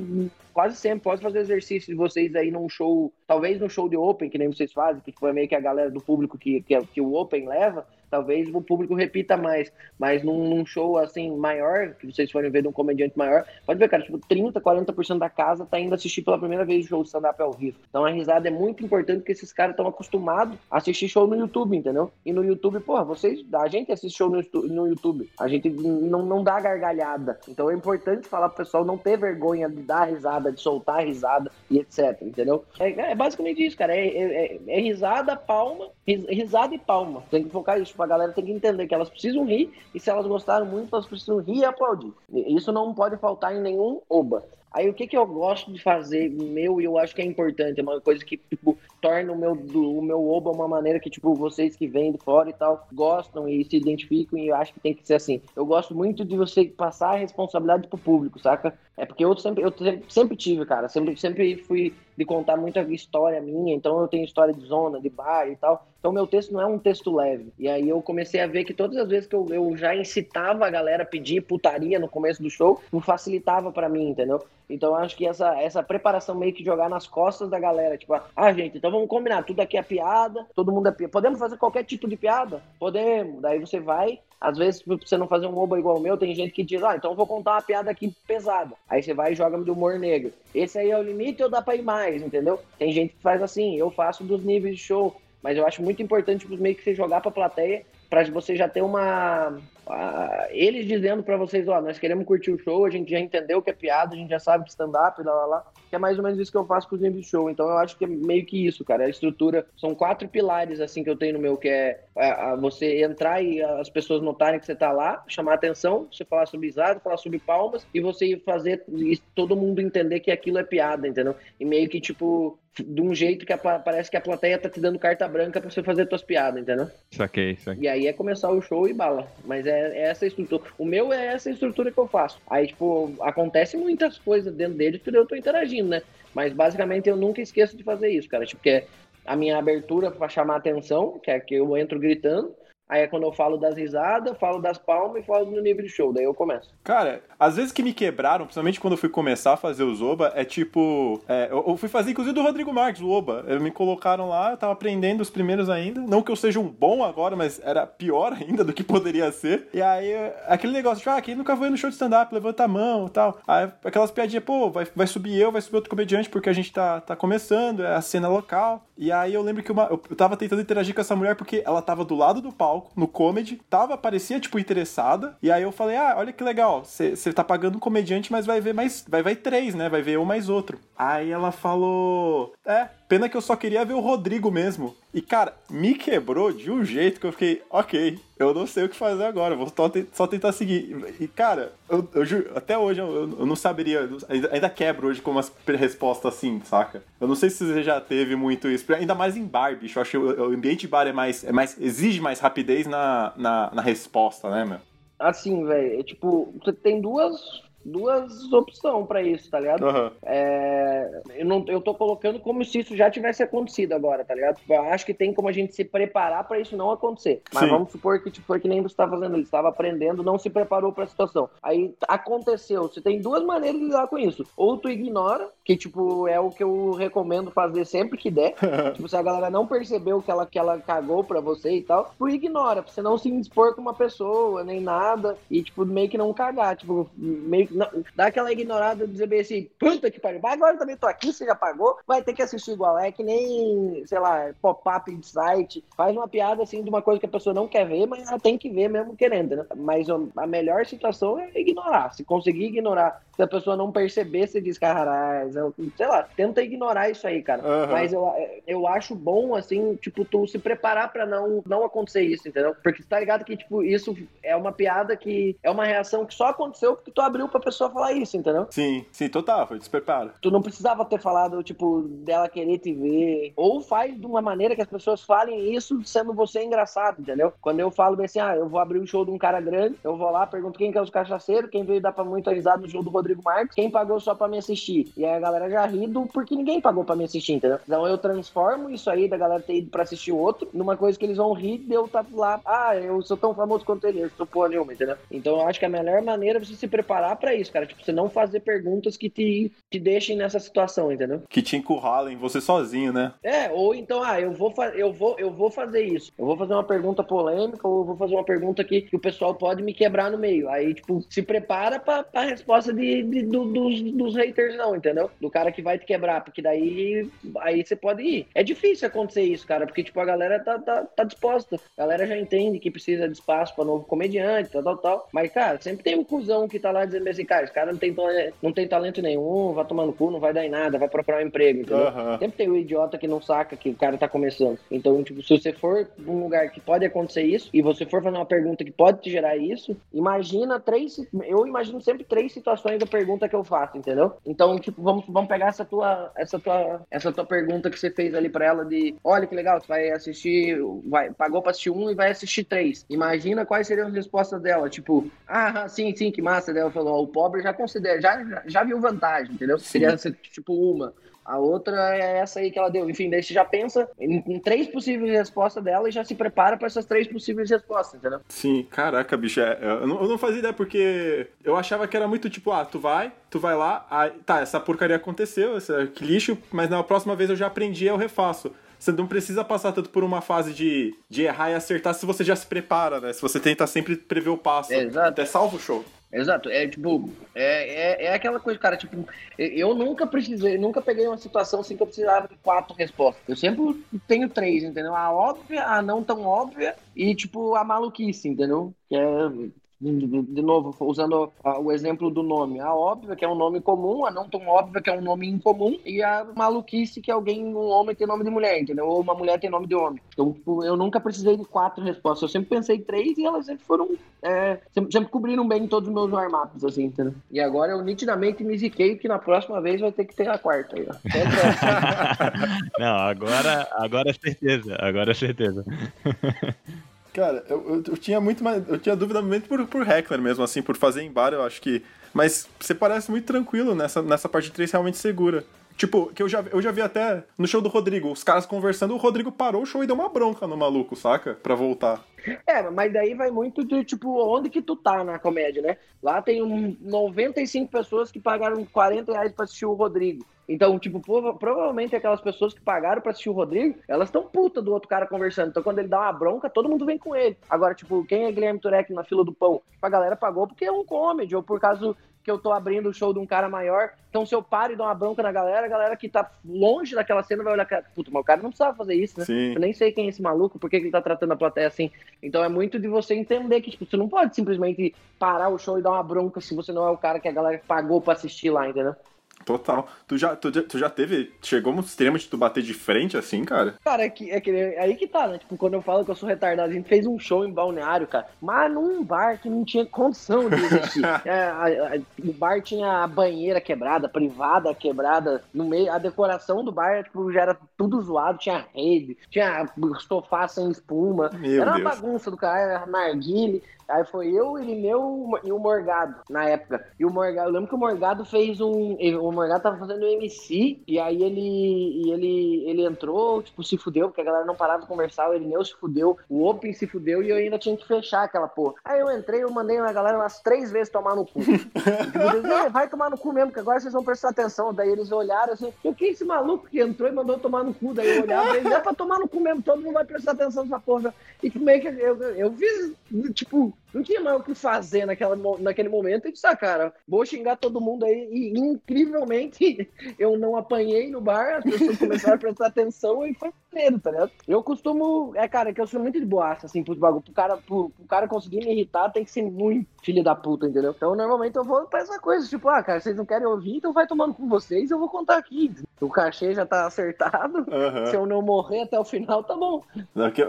quase sempre pode fazer exercício de vocês aí num show, talvez no show de Open, que nem vocês fazem, que foi meio que a galera do público que, que, que o Open leva, talvez o público repita mais. Mas num, num, show assim maior, que vocês forem ver de um comediante maior, pode ver, cara, tipo, 30, 40% da casa tá indo assistir pela primeira vez o show stand-up ao vivo. Então a risada é muito importante porque esses caras estão acostumados a assistir show no YouTube, entendeu? E no YouTube, porra, vocês, a gente assiste show no, no YouTube, a gente não, não dá gargalhada. Então é importante falar pro pessoal não ter vergonha de dar risada, de soltar risada e etc, entendeu? É, é basicamente isso, cara. É, é, é risada, palma, risada e palma. Tem que focar isso a galera tem que entender que elas precisam rir e se elas gostaram muito, elas precisam rir e aplaudir. Isso não pode faltar em nenhum oba. Aí o que, que eu gosto de fazer meu e eu acho que é importante, é uma coisa que tipo torna o meu do, o meu oba uma maneira que tipo vocês que vêm de fora e tal gostam e se identificam e eu acho que tem que ser assim. Eu gosto muito de você passar a responsabilidade pro público, saca? É porque eu sempre eu sempre tive, cara, sempre sempre fui de contar muita história minha, então eu tenho história de zona, de bar e tal. Então meu texto não é um texto leve. E aí eu comecei a ver que todas as vezes que eu, eu já incitava a galera a pedir putaria no começo do show, facilitava para mim, entendeu? Então acho que essa, essa preparação meio que jogar nas costas da galera, tipo, ah, gente, então vamos combinar, tudo aqui é piada, todo mundo é piada. Podemos fazer qualquer tipo de piada? Podemos. Daí você vai, às vezes, pra você não fazer um oba igual o meu, tem gente que diz, ah, então vou contar uma piada aqui pesada. Aí você vai e joga de humor negro. Esse aí é o limite ou dá pra ir mais, entendeu? Tem gente que faz assim, eu faço dos níveis de show. Mas eu acho muito importante meio que você jogar pra plateia para você já ter uma. Uh, eles dizendo para vocês, ó, nós queremos curtir o show, a gente já entendeu que é piada, a gente já sabe que stand-up, lá, lá, lá, que é mais ou menos isso que eu faço com os níveis de show. Então eu acho que é meio que isso, cara. A estrutura, são quatro pilares, assim, que eu tenho no meu, que é, é você entrar e as pessoas notarem que você tá lá, chamar atenção, você falar sobre risada, falar sobre palmas, e você fazer e todo mundo entender que aquilo é piada, entendeu? E meio que, tipo, de um jeito que a, parece que a plateia tá te dando carta branca para você fazer tuas piadas, entendeu? Saquei, saquei. E aí é começar o show e bala. Mas é, é, essa estrutura. O meu é essa estrutura que eu faço. Aí, tipo, acontece muitas coisas dentro dele que eu tô interagindo, né? Mas basicamente eu nunca esqueço de fazer isso, cara. Tipo, que é a minha abertura para chamar atenção, que é que eu entro gritando. Aí é quando eu falo das risadas, falo das palmas e falo do nível de show. Daí eu começo. Cara, às vezes que me quebraram, principalmente quando eu fui começar a fazer os Oba, é tipo. É, eu, fui fazer inclusive do Rodrigo Marques, o Oba. me colocaram lá, eu tava aprendendo os primeiros ainda. Não que eu seja um bom agora, mas era pior ainda do que poderia ser. E aí, aquele negócio, tipo, ah, quem nunca foi no show de stand-up, levanta a mão e tal. Aí aquelas piadinhas, pô, vai, vai subir eu, vai subir outro comediante, porque a gente tá, tá começando, é a cena local. E aí eu lembro que uma, eu tava tentando interagir com essa mulher porque ela tava do lado do palco palco, no comedy, tava, parecia, tipo, interessada. E aí eu falei, ah, olha que legal, você tá pagando um comediante, mas vai ver mais. Vai ver três, né? Vai ver um mais outro. Aí ela falou. É, pena que eu só queria ver o Rodrigo mesmo. E, cara, me quebrou de um jeito que eu fiquei, ok, eu não sei o que fazer agora, vou só, tentar seguir. E, cara, eu, eu até hoje eu, eu, não saberia, ainda, quebro hoje com umas respostas assim, saca? Eu não sei se você já teve muito isso, ainda mais em bar, bicho. Eu acho que o, o ambiente bar é mais, é mais. exige mais rapidez na, na, na resposta, né, meu? Assim, velho, é tipo, você tem duas duas opções pra isso, tá ligado? Aham. É, eu, não, eu tô colocando como se isso já tivesse acontecido agora, tá ligado? Tipo, Eu acho que tem como a gente se preparar pra isso não acontecer. Mas Sim. vamos supor que tipo, foi que nem você tá fazendo, ele estava aprendendo, não se preparou pra situação. Aí aconteceu. Você tem duas maneiras de lidar com isso. Ou tu ignora, que tipo, é o que eu recomendo fazer sempre que der. tipo, se a galera não percebeu que ela, que ela cagou pra você e tal, tu ignora, pra você não se indispor com uma pessoa, nem nada, e tipo, meio que não cagar, tipo, meio que não, dá aquela ignorada, dizer bem assim, puta que pariu, mas agora eu também tô aqui, você já pagou, vai ter que assistir igual, é que nem, sei lá, pop-up de site, faz uma piada assim de uma coisa que a pessoa não quer ver, mas ela tem que ver mesmo querendo, né? Mas a melhor situação é ignorar, se conseguir ignorar, se a pessoa não perceber, você diz, caralho, sei lá, tenta ignorar isso aí, cara, Aham. mas eu, eu acho bom, assim, tipo, tu se preparar pra não, não acontecer isso, entendeu? Porque tu tá ligado que, tipo, isso é uma piada que é uma reação que só aconteceu porque tu abriu pra pessoa falar isso, entendeu? Sim, sim, total, foi despreparo. Tu não precisava ter falado, tipo, dela querer te ver. Ou faz de uma maneira que as pessoas falem isso sendo você engraçado, entendeu? Quando eu falo bem assim, ah, eu vou abrir um show de um cara grande, eu vou lá, pergunto quem que é os cachaceiros, quem veio dar pra muita risada no show do Rodrigo Marques, quem pagou só pra me assistir. E aí a galera já ri do porque ninguém pagou pra me assistir, entendeu? Então eu transformo isso aí da galera ter ido pra assistir o outro numa coisa que eles vão rir de eu estar lá, ah, eu sou tão famoso quanto ele, eu sou porra nenhuma, entendeu? Então eu acho que a melhor maneira é você se preparar pra isso, cara. Tipo, você não fazer perguntas que te, te deixem nessa situação, entendeu? Que te encurralem, você sozinho, né? É, ou então, ah, eu vou, eu vou, eu vou fazer isso. Eu vou fazer uma pergunta polêmica, ou eu vou fazer uma pergunta que, que o pessoal pode me quebrar no meio. Aí, tipo, se prepara pra, pra resposta de, de- do- dos, dos haters, não, entendeu? Do cara que vai te quebrar, porque daí aí você pode ir. É difícil acontecer isso, cara, porque, tipo, a galera tá, tá, tá disposta. A galera já entende que precisa de espaço pra novo comediante, tal, tal, tal. Mas, cara, sempre tem um cuzão que tá lá dizendo assim, cara, esse cara não tem, não tem talento nenhum, vai tomar no cu, não vai dar em nada, vai procurar um emprego, entendeu? Aham. Sempre tem o idiota que não saca que o cara tá começando. Então, tipo, se você for pra um lugar que pode acontecer isso, e você for fazer uma pergunta que pode te gerar isso, imagina três. Eu imagino sempre três situações da pergunta que eu faço, entendeu? Então, tipo, vamos, vamos pegar essa tua, essa tua, essa tua pergunta que você fez ali pra ela de olha que legal, você vai assistir, vai, pagou pra assistir um e vai assistir três. Imagina quais seriam as respostas dela, tipo, ah, sim, sim, que massa. Daí ela falou, ó, o pobre já considera, já, já, viu vantagem, entendeu? Seria essa, tipo uma. A outra é essa aí que ela deu. Enfim, daí você já pensa em, em três possíveis respostas dela e já se prepara para essas três possíveis respostas, entendeu? Sim, caraca, bicho, é, é, eu, não, eu não fazia ideia porque eu achava que era muito tipo, ah, tu vai, tu vai lá, aí, tá, essa porcaria aconteceu, essa, que lixo, mas na próxima vez eu já aprendi, eu refaço. Você não precisa passar tanto por uma fase de, de errar e acertar se você já se prepara, né? Se você tenta sempre prever o passo. Exato. Até salva o show. Exato, é tipo, é, é, é aquela coisa, cara, tipo, eu nunca precisei, nunca peguei uma situação assim que eu precisava de quatro respostas. Eu sempre tenho três, entendeu? A óbvia, a não tão óbvia e, tipo, a maluquice, entendeu? Que é, de, novo, usando o exemplo do nome. A óbvia, que é um nome comum, a não tão óbvia, que é um nome incomum, e a maluquice, que alguém, um homem tem nome de mulher, entendeu? Ou uma mulher tem nome de homem. Então, tipo, eu nunca precisei de quatro respostas. Eu sempre pensei três e elas sempre foram é, sempre, sempre cobriram bem todos os meus warm-ups, assim, entendeu? E agora eu nitidamente me ziquei que na próxima vez vai ter que ter a quarta aí, ó. Não, agora, agora é certeza. Agora é certeza. Cara, eu, eu, eu tinha muito mais. Eu tinha dúvida muito por, por heckler mesmo, assim, por fazer em bar, eu acho que. Mas você parece muito tranquilo nessa, nessa parte de três realmente segura. Tipo, que eu já, eu já vi até no show do Rodrigo, os caras conversando, o Rodrigo parou o show e deu uma bronca no maluco, saca? Pra voltar. É, mas daí vai muito de, tipo, onde que tu tá na comédia, né? Lá tem um 95 pessoas que pagaram 40 reais pra assistir o Rodrigo. Então, tipo, prova- provavelmente aquelas pessoas que pagaram pra assistir o Rodrigo, elas estão puta do outro cara conversando. Então, quando ele dá uma bronca, todo mundo vem com ele. Agora, tipo, quem é Guilherme Turek na fila do pão? A galera pagou porque é um comedy, ou por causa que eu tô abrindo o show de um cara maior. Então, se eu paro e dou uma bronca na galera, a galera que tá longe daquela cena vai olhar, puta, mas o cara não precisava fazer isso, né? Sim. Eu nem sei quem é esse maluco, por que que ele tá tratando a plateia assim. Então é muito de você entender que tipo, você não pode simplesmente parar o show e dar uma bronca se você não é o cara que a galera pagou pra assistir lá, entendeu? Total. Tu já, tu, tu já teve. Chegou no extremo de tu bater de frente assim, cara? Cara, é que, é que aí que tá, né? Tipo, quando eu falo que eu sou retardado, a gente fez um show em balneário, cara, mas num bar que não tinha condição de existir. É, a- a- o bar tinha a banheira quebrada, a privada quebrada, no meio, a decoração do bar tipo, já era tudo zoado, tinha rede, tinha sofá sem espuma. Meu era uma Deus. bagunça do cara, era narguile. Aí foi eu, ele meu e o Morgado na época. E o Morgado, eu lembro que o Morgado fez um. ele- O Morgado tava fazendo um MC, e aí ele, e ele, ele entrou, tipo, se fudeu, porque a galera não parava de conversar, o Irineu se fudeu, o Open se fudeu e eu ainda tinha que fechar aquela porra. Aí eu entrei, eu mandei a galera umas três vezes tomar no cu. "É, vai tomar no cu mesmo, que agora vocês vão prestar atenção. Daí eles olharam assim, eu que esse maluco que entrou e mandou tomar no cu. Daí eu olhava, eles é pra tomar no cu mesmo, todo mundo vai prestar atenção nessa porra. E meio que eu, eu fiz, tipo, não tinha mais o que fazer naquela, naquele momento. E disse, ah, cara, vou xingar todo mundo aí. E incrivelmente eu não apanhei no bar, as pessoas começaram a prestar atenção e foi medo, tá ligado? Eu costumo, é, cara, que eu sou muito de boaça, assim, pro bagulho. Pro cara, pro, pro cara conseguir me irritar, tem que ser muito filho da puta, entendeu? Então, normalmente eu vou pra essa coisa, tipo, ah, cara, vocês não querem ouvir, então vai tomando com vocês, eu vou contar aqui. O cachê já tá acertado. Aham. Se eu não morrer até o final, tá bom.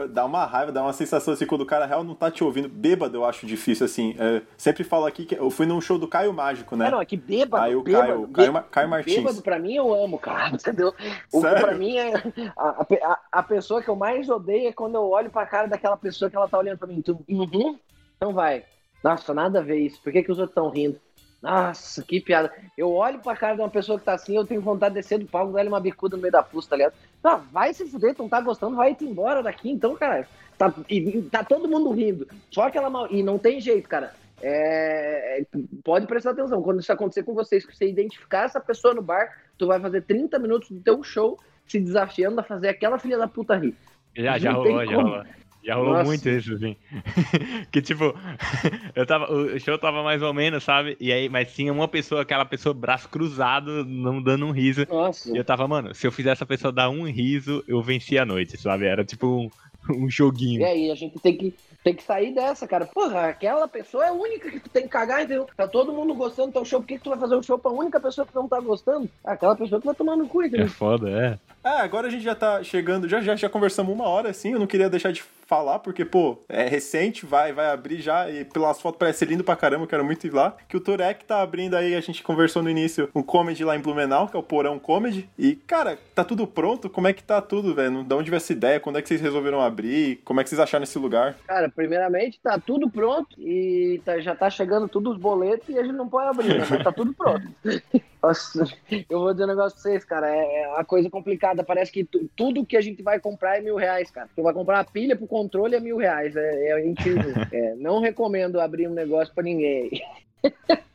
Dá uma raiva, dá uma sensação assim, quando o cara real não tá te ouvindo. Bêbado eu acho difícil, assim. É, sempre falo aqui que eu fui num show do Caio Mágico, né? É, não, é que bêbado, Aí o bêbado, Caio- Caio Caio Martins. Bêbado pra mim eu amo, cara, entendeu? O que Sério? pra mim é. A, a, a- pessoa que eu mais odeio é quando eu olho pra cara daquela pessoa que ela tá olhando pra mim. Tu, uhum, então vai. Nossa, nada a ver isso. Por que, que os outros estão rindo? Nossa, que piada. Eu olho pra cara de uma pessoa que tá assim, eu tenho vontade de descer do palco dar-lhe uma bicuda no meio da fusta, tá ligado? Ah, vai se fuder, tu não tá gostando, vai te embora daqui então, cara. Tá, e, tá todo mundo rindo. Só aquela mal. E não tem jeito, cara. É, pode prestar atenção. Quando isso acontecer com vocês, que você identificar essa pessoa no bar, tu vai fazer 30 minutos do teu show se desafiando a fazer aquela filha da puta rir. Já, já rolou, já rolou. Já rolou Nossa. muito isso, assim. que tipo, eu tava. O show tava mais ou menos, sabe? E aí, mas tinha uma pessoa, aquela pessoa, braço cruzado, não dando um riso. Nossa. E eu tava, mano, se eu fizer essa pessoa dar um riso, eu venci a noite, sabe? Era tipo um, um joguinho. E aí, a gente tem que, tem que sair dessa, cara. Porra, aquela pessoa é a única que tu tem que cagar, entendeu? Tá todo mundo gostando do teu show, por que, que tu vai fazer um show pra única pessoa que não tá gostando? Aquela pessoa que vai tomar no cu, É entendeu? foda, é. É, agora a gente já tá chegando, já, já, já conversamos uma hora, assim, eu não queria deixar de falar, porque, pô, é recente, vai, vai abrir já, e pelas fotos parece ser lindo pra caramba, eu quero muito ir lá, que o Turek tá abrindo aí, a gente conversou no início, um comedy lá em Blumenau, que é o Porão Comedy, e, cara, tá tudo pronto? Como é que tá tudo, velho? De onde veio essa ideia? Quando é que vocês resolveram abrir? Como é que vocês acharam esse lugar? Cara, primeiramente, tá tudo pronto e tá- já tá chegando tudo os boletos e a gente não pode abrir, né? Tá tudo pronto. Nossa, eu vou dizer um negócio pra vocês, cara. É é uma coisa complicada. Parece que tu- tudo que a gente vai comprar é mil reais, cara. Tu vai comprar uma pilha pro controle é mil reais. É, é incrível. É, não recomendo abrir um negócio pra ninguém.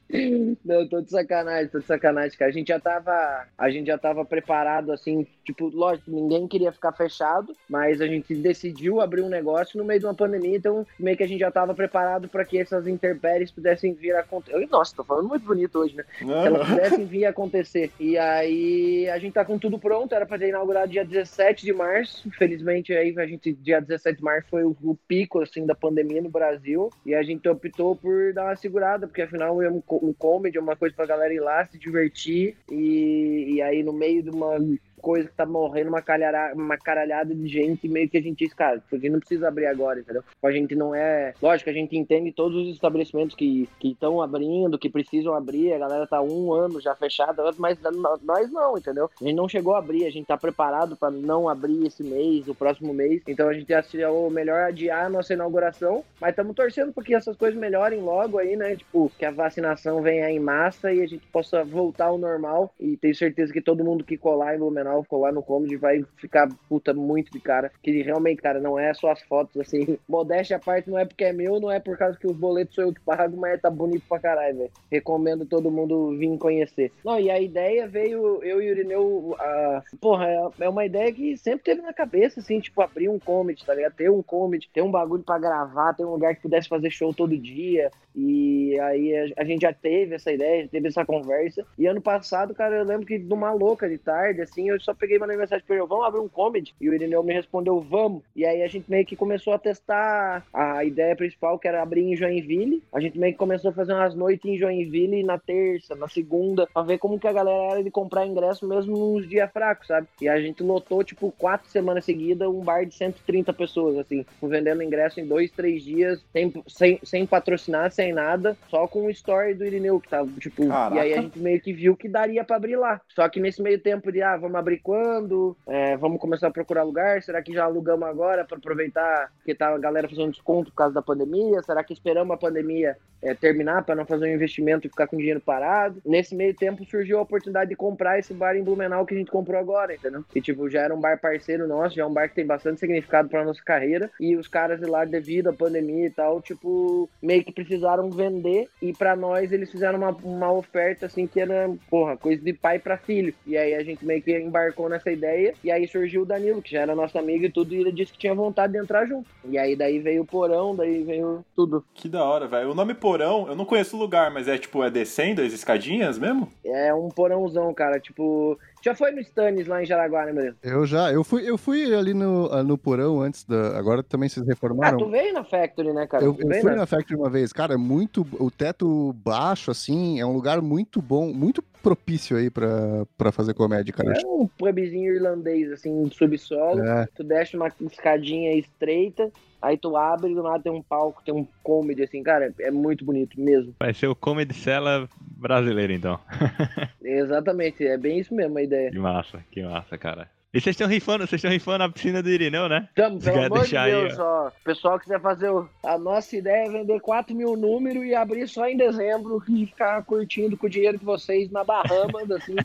Não, tô de sacanagem, tô de sacanagem, cara. A gente já tava, a gente já tava preparado assim, tipo, lógico, ninguém queria ficar fechado, mas a gente decidiu abrir um negócio no meio de uma pandemia, então meio que a gente já tava preparado para que essas intempéries pudessem vir a acontecer. Nossa, tô falando muito bonito hoje, né? que elas pudessem vir a acontecer. E aí a gente tá com tudo pronto, era pra ter inaugurado dia 17 de março. Infelizmente, aí a gente, dia 17 de março foi o, o pico assim da pandemia no Brasil. E a gente optou por dar uma segurada, porque afinal é um, co- comedy, uma coisa pra galera ir lá, se divertir. E, e aí, no meio de uma coisa que tá morrendo uma, calhara, uma caralhada de gente, meio que a gente diz, porque não precisa abrir agora, entendeu? A gente não é. Lógico, a gente entende todos os estabelecimentos que estão abrindo, que precisam abrir, a galera tá um ano já fechada, mas nós não, entendeu? A gente não chegou a abrir, a gente tá preparado para não abrir esse mês, o próximo mês, então a gente achou melhor adiar a nossa inauguração, mas estamos torcendo para que essas coisas melhorem logo aí, né? Tipo, que a vacinação venha em massa e a gente possa voltar ao normal e tenho certeza que todo mundo que colar em Blumenau, colar no Comedy vai ficar puta muito de cara, que realmente, cara, não é só as fotos, assim, modéstia à parte, não é porque é meu, não é por causa que os boletos sou eu que pago, mas tá bonito pra caralho, velho. Recomendo todo mundo vir conhecer. Não, e a ideia veio, eu e o Irineu, a... porra, é- é uma ideia que sempre teve na cabeça, assim, tipo, abrir um comedy, tá ligado? Ter um comedy, ter um bagulho pra gravar, ter um lugar que pudesse fazer show todo dia, e aí a, a gente já teve essa ideia, teve essa conversa. E ano passado, cara, eu lembro que numa louca de tarde, assim, eu, eu só peguei mandei mensagem pra ele, vamos abrir um comedy? E o Irineu me respondeu, vamos. E aí a gente meio que começou a testar a ideia principal, que era abrir em Joinville. A gente meio que começou a fazer umas noites em Joinville na terça, na segunda, pra ver como que a galera era de comprar ingresso mesmo nos dias fracos, sabe? E a gente lotou, tipo, quatro semanas seguidas, um bar de 130 pessoas, assim, vendendo ingresso em dois, três dias, sem, sem, sem patrocinar, sem nada, só com o story do Irineu, que tava, tipo, Caraca. e aí a gente meio que viu que daria pra abrir lá. Só que nesse meio tempo de, ah, vamos abrir quando? É, vamos começar a procurar lugar? Será que já alugamos agora pra aproveitar que tá a galera fazendo desconto por causa da pandemia? Será que esperamos a pandemia é, terminar para não fazer um investimento e ficar com dinheiro parado? Nesse meio tempo surgiu a oportunidade de comprar esse bar em Blumenau que a gente comprou agora, entendeu? E tipo, já era um bar parceiro nosso, já é um bar que tem bastante significado pra nossa carreira. E os caras de lá, devido à pandemia e tal, tipo, meio que precisaram vender. E pra nós eles fizeram uma, uma oferta assim que era, porra, coisa de pai pra filho. E aí a gente meio que embarcou nessa ideia. E aí surgiu o Danilo, que já era nosso amigo e tudo, e ele disse que tinha vontade de entrar junto. E aí daí veio o porão, daí veio tudo. Que da hora, velho. O nome Porão, eu não conheço o lugar, mas é tipo, é descendo as escadinhas mesmo? É um porãozão, cara. Tipo, já foi no Stannis lá em Jaraguá, né, Murilo? Eu já, eu fui, eu fui ali no, ah, no porão antes da. Agora também vocês Ah, reformaram. tu veio na Factory, né, cara? Eu, eu fui na- na Factory uma vez, cara, é muito. O teto baixo, assim, é um lugar muito bom, muito propício aí pra, pra fazer comédia, cara. É um pubzinho irlandês, assim, de subsolo. É, Tu desce uma escadinha estreita, aí tu abre e do lado tem um palco, tem um comedy, assim, cara, é muito bonito mesmo. Vai ser o Comedy Cella brasileiro, então. Exatamente, é bem isso mesmo a ideia. Que massa, que massa, cara. E vocês estão rifando, vocês estão rifando a piscina do Irineu, né? Tamo, Você pelo amor de deixar aí, Deus, ó. O pessoal quiser fazer o... A nossa ideia é vender 4 mil números e abrir só em dezembro e ficar curtindo com o dinheiro de vocês na Bahamas, assim.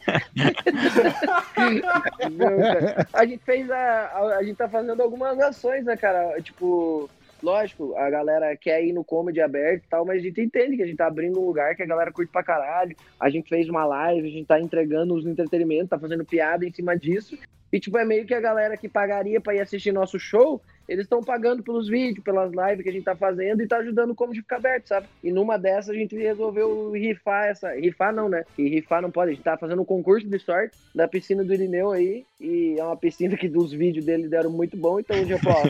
A gente fez a, a. A gente tá fazendo algumas ações, né, cara? Tipo. Lógico, a galera quer ir no comedy aberto e tal, mas a gente entende que a gente tá abrindo um lugar que a galera curte pra caralho. A gente fez uma live, a gente tá entregando os entretenimentos, tá fazendo piada em cima disso. E, tipo, é meio que a galera que pagaria pra ir assistir nosso show, eles estão pagando pelos vídeos, pelas lives que a gente tá fazendo e tá ajudando o comedy a ficar aberto, sabe? E numa dessas a gente resolveu rifar essa. Rifar não, né? Que rifar não pode. A gente tá fazendo um concurso de sorte da piscina do Irineu aí. E é uma piscina que dos vídeos dele deram muito bom. Então, tipo, ó,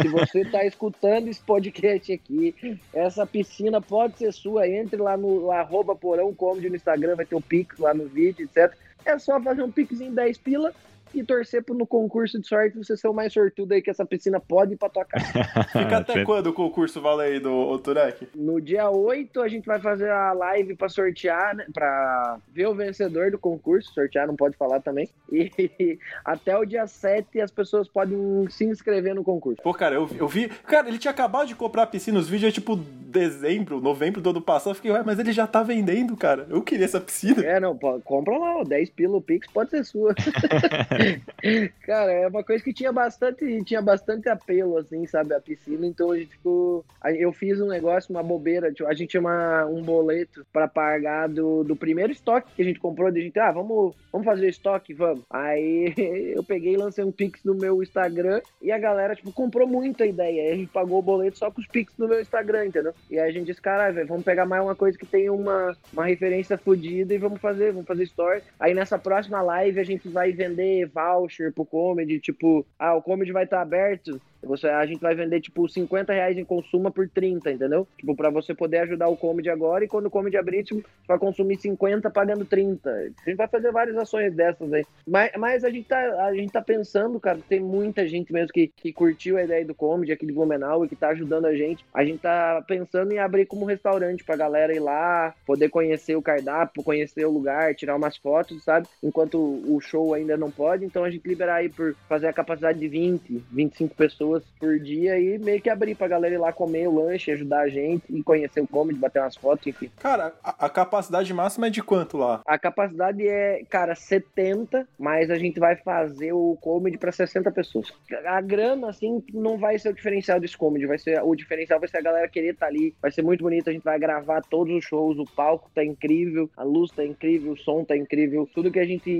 se você tá escutando esse podcast aqui, essa piscina pode ser sua. Entre lá no arroba porão comedy no Instagram, vai ter o Pix lá no vídeo, etc. É só fazer um Pixinho 10 pila e torcer pro no concurso de sorte você ser o mais sortudo aí que essa piscina pode ir pra tua casa. Fica até quando o concurso vale aí do Turek? No dia 8 a gente vai fazer a live pra sortear, né? Pra ver o vencedor do concurso. Sortear não pode falar também. E até o dia 7 as pessoas podem se inscrever no concurso. Pô, cara, eu, eu vi. Cara, ele tinha acabado de comprar a piscina, os vídeos é tipo dezembro, novembro do ano passado. Eu fiquei, ué, mas ele já tá vendendo, cara. Eu queria essa piscina. É, não, pô, compra lá, ó, 10 pila o Pix pode ser sua. Cara, é uma coisa que tinha bastante, tinha bastante apelo, assim, sabe, a piscina, então a gente ficou. a- Eu fiz um negócio, uma bobeira, tipo, a gente tinha uma, um boleto pra pagar do, do primeiro estoque que a gente comprou, de gente, ah, vamos, vamos fazer estoque, vamos. Aí eu peguei e lancei um Pix no meu Instagram e a galera, tipo, comprou muito a ideia. Aí a gente pagou o boleto só com os Pix no meu Instagram, entendeu? E aí a gente disse, caralho, velho, vamos pegar mais uma coisa que tem uma, uma referência fodida e vamos fazer, vamos fazer story. Aí nessa próxima live a gente vai vender voucher pro comedy, tipo, ah, o comedy vai estar aberto. Você, a gente vai vender, tipo, 50 reais em consumo por 30, entendeu? Tipo, pra você poder ajudar o comedy agora e quando o comedy abrir, tipo, você vai consumir 50 pagando 30. A gente vai fazer várias ações dessas aí. Mas, mas a, gente tá, a gente tá pensando, cara, tem muita gente mesmo que, que curtiu a ideia do comedy aqui de Blumenau e que tá ajudando a gente. A gente tá pensando em abrir como restaurante pra galera ir lá, poder conhecer o cardápio, conhecer o lugar, tirar umas fotos, sabe? Enquanto o show ainda não pode, então a gente liberar aí por fazer a capacidade de 20, 25 pessoas por dia e meio que abrir pra galera ir lá comer o lanche, ajudar a gente e conhecer o comedy, bater umas fotos, enfim. Cara, a, a capacidade máxima é de quanto lá? A capacidade é, cara, 70, mas a gente vai fazer o comedy pra 60 pessoas. A grana, assim, não vai ser o diferencial desse comedy, vai ser, o diferencial vai ser a galera querer estar ali, vai ser muito bonito, a gente vai gravar todos os shows, o palco tá incrível, a luz tá incrível, o som tá incrível, tudo que a gente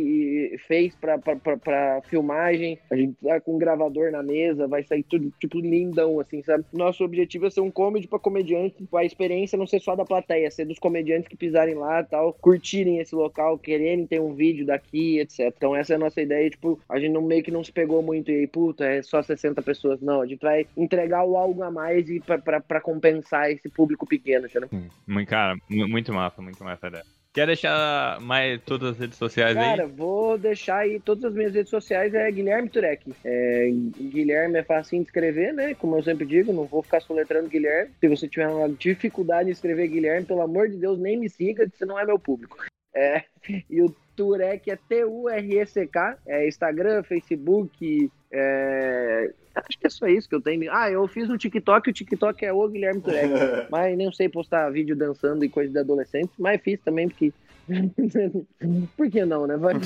eh, fez pra, pra, pra, pra filmagem, a gente tá com um gravador na mesa, vai sair tudo, tipo, lindão, assim, sabe? Nosso objetivo é ser um comedy pra comediante, a experiência não ser só da plateia, ser dos comediantes que pisarem lá tal, curtirem esse local, quererem ter um vídeo daqui, etc. Então essa é a nossa ideia, tipo, a gente não meio que não se pegou muito e aí, puta, é só 60 pessoas. Não, a gente vai entregar o algo a mais e pra, pra, pra compensar esse público pequeno, entendeu? Muito, cara, mu- muito massa, muito massa ideia. Quer deixar mais todas as redes sociais Cara, aí? vou deixar aí todas as minhas redes sociais, é Guilherme Turek. É, Guilherme é facinho de escrever, né? Como eu sempre digo, não vou ficar soletrando Guilherme. Se você tiver uma dificuldade em escrever Guilherme, pelo amor de Deus, nem me siga, que você não é meu público. É, e o Turek é T-U-R-E-C-K, é Instagram, Facebook, é, acho que é só isso que eu tenho. Ah, eu fiz no TikTok, o TikTok é o Guilherme Turek. mas nem sei postar vídeo dançando e coisa de adolescente, mas fiz também porque. Por que não, né? Vai. Não,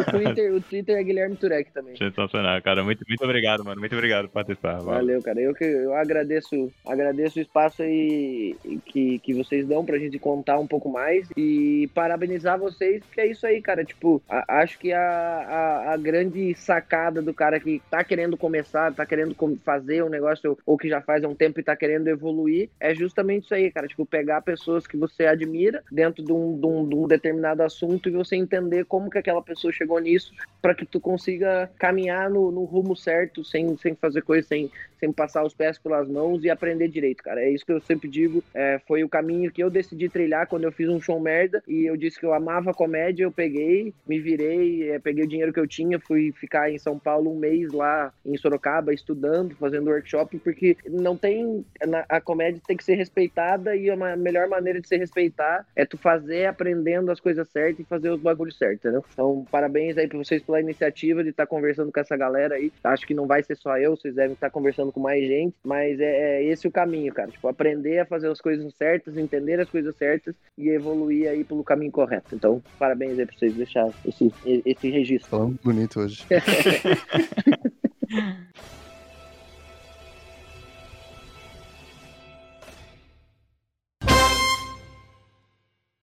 o, Twitter, o Twitter é Guilherme Turek também. Sensacional, cara. Muito, muito obrigado, mano. Muito obrigado por participar. Valeu. Valeu, cara. Eu, que- eu agradeço, agradeço o espaço aí que, que vocês dão pra gente contar um pouco mais e parabenizar vocês, porque é isso aí, cara. Tipo, a- acho que a, a, a grande sacada do cara que tá querendo começar, tá querendo fazer um negócio ou que já faz há um tempo e tá querendo evoluir, é justamente isso aí, cara. Tipo, pegar pessoas que você admira dentro de um, de um, de um determinado assunto e você entender como que aquela pessoa chegou nisso para que tu consiga caminhar no, no rumo certo, sem, sem fazer coisa, sem, sem passar os pés pelas mãos e aprender direito, cara. É isso que eu sempre digo. é, foi o caminho que eu decidi trilhar quando eu fiz um show merda e eu disse que eu amava comédia. Eu peguei, me virei, é, peguei o dinheiro que eu tinha, fui ficar em São Paulo um mês lá em Sorocaba estudando, fazendo workshop, porque não tem. A comédia tem que ser respeitada e a melhor maneira de se respeitar é tu fazer aprendendo as coisas certas e fazer os bagulhos certos, entendeu? Então, parabéns aí pra vocês pela iniciativa de estar conversando com essa galera aí. Acho que não vai ser só eu, vocês devem estar conversando com mais gente, mas é, é esse o caminho, cara. Tipo, aprender a fazer as coisas certas, entender as coisas certas e evoluir aí pelo caminho correto. Então, parabéns aí pra vocês deixar esse, esse registro. Falando bonito hoje.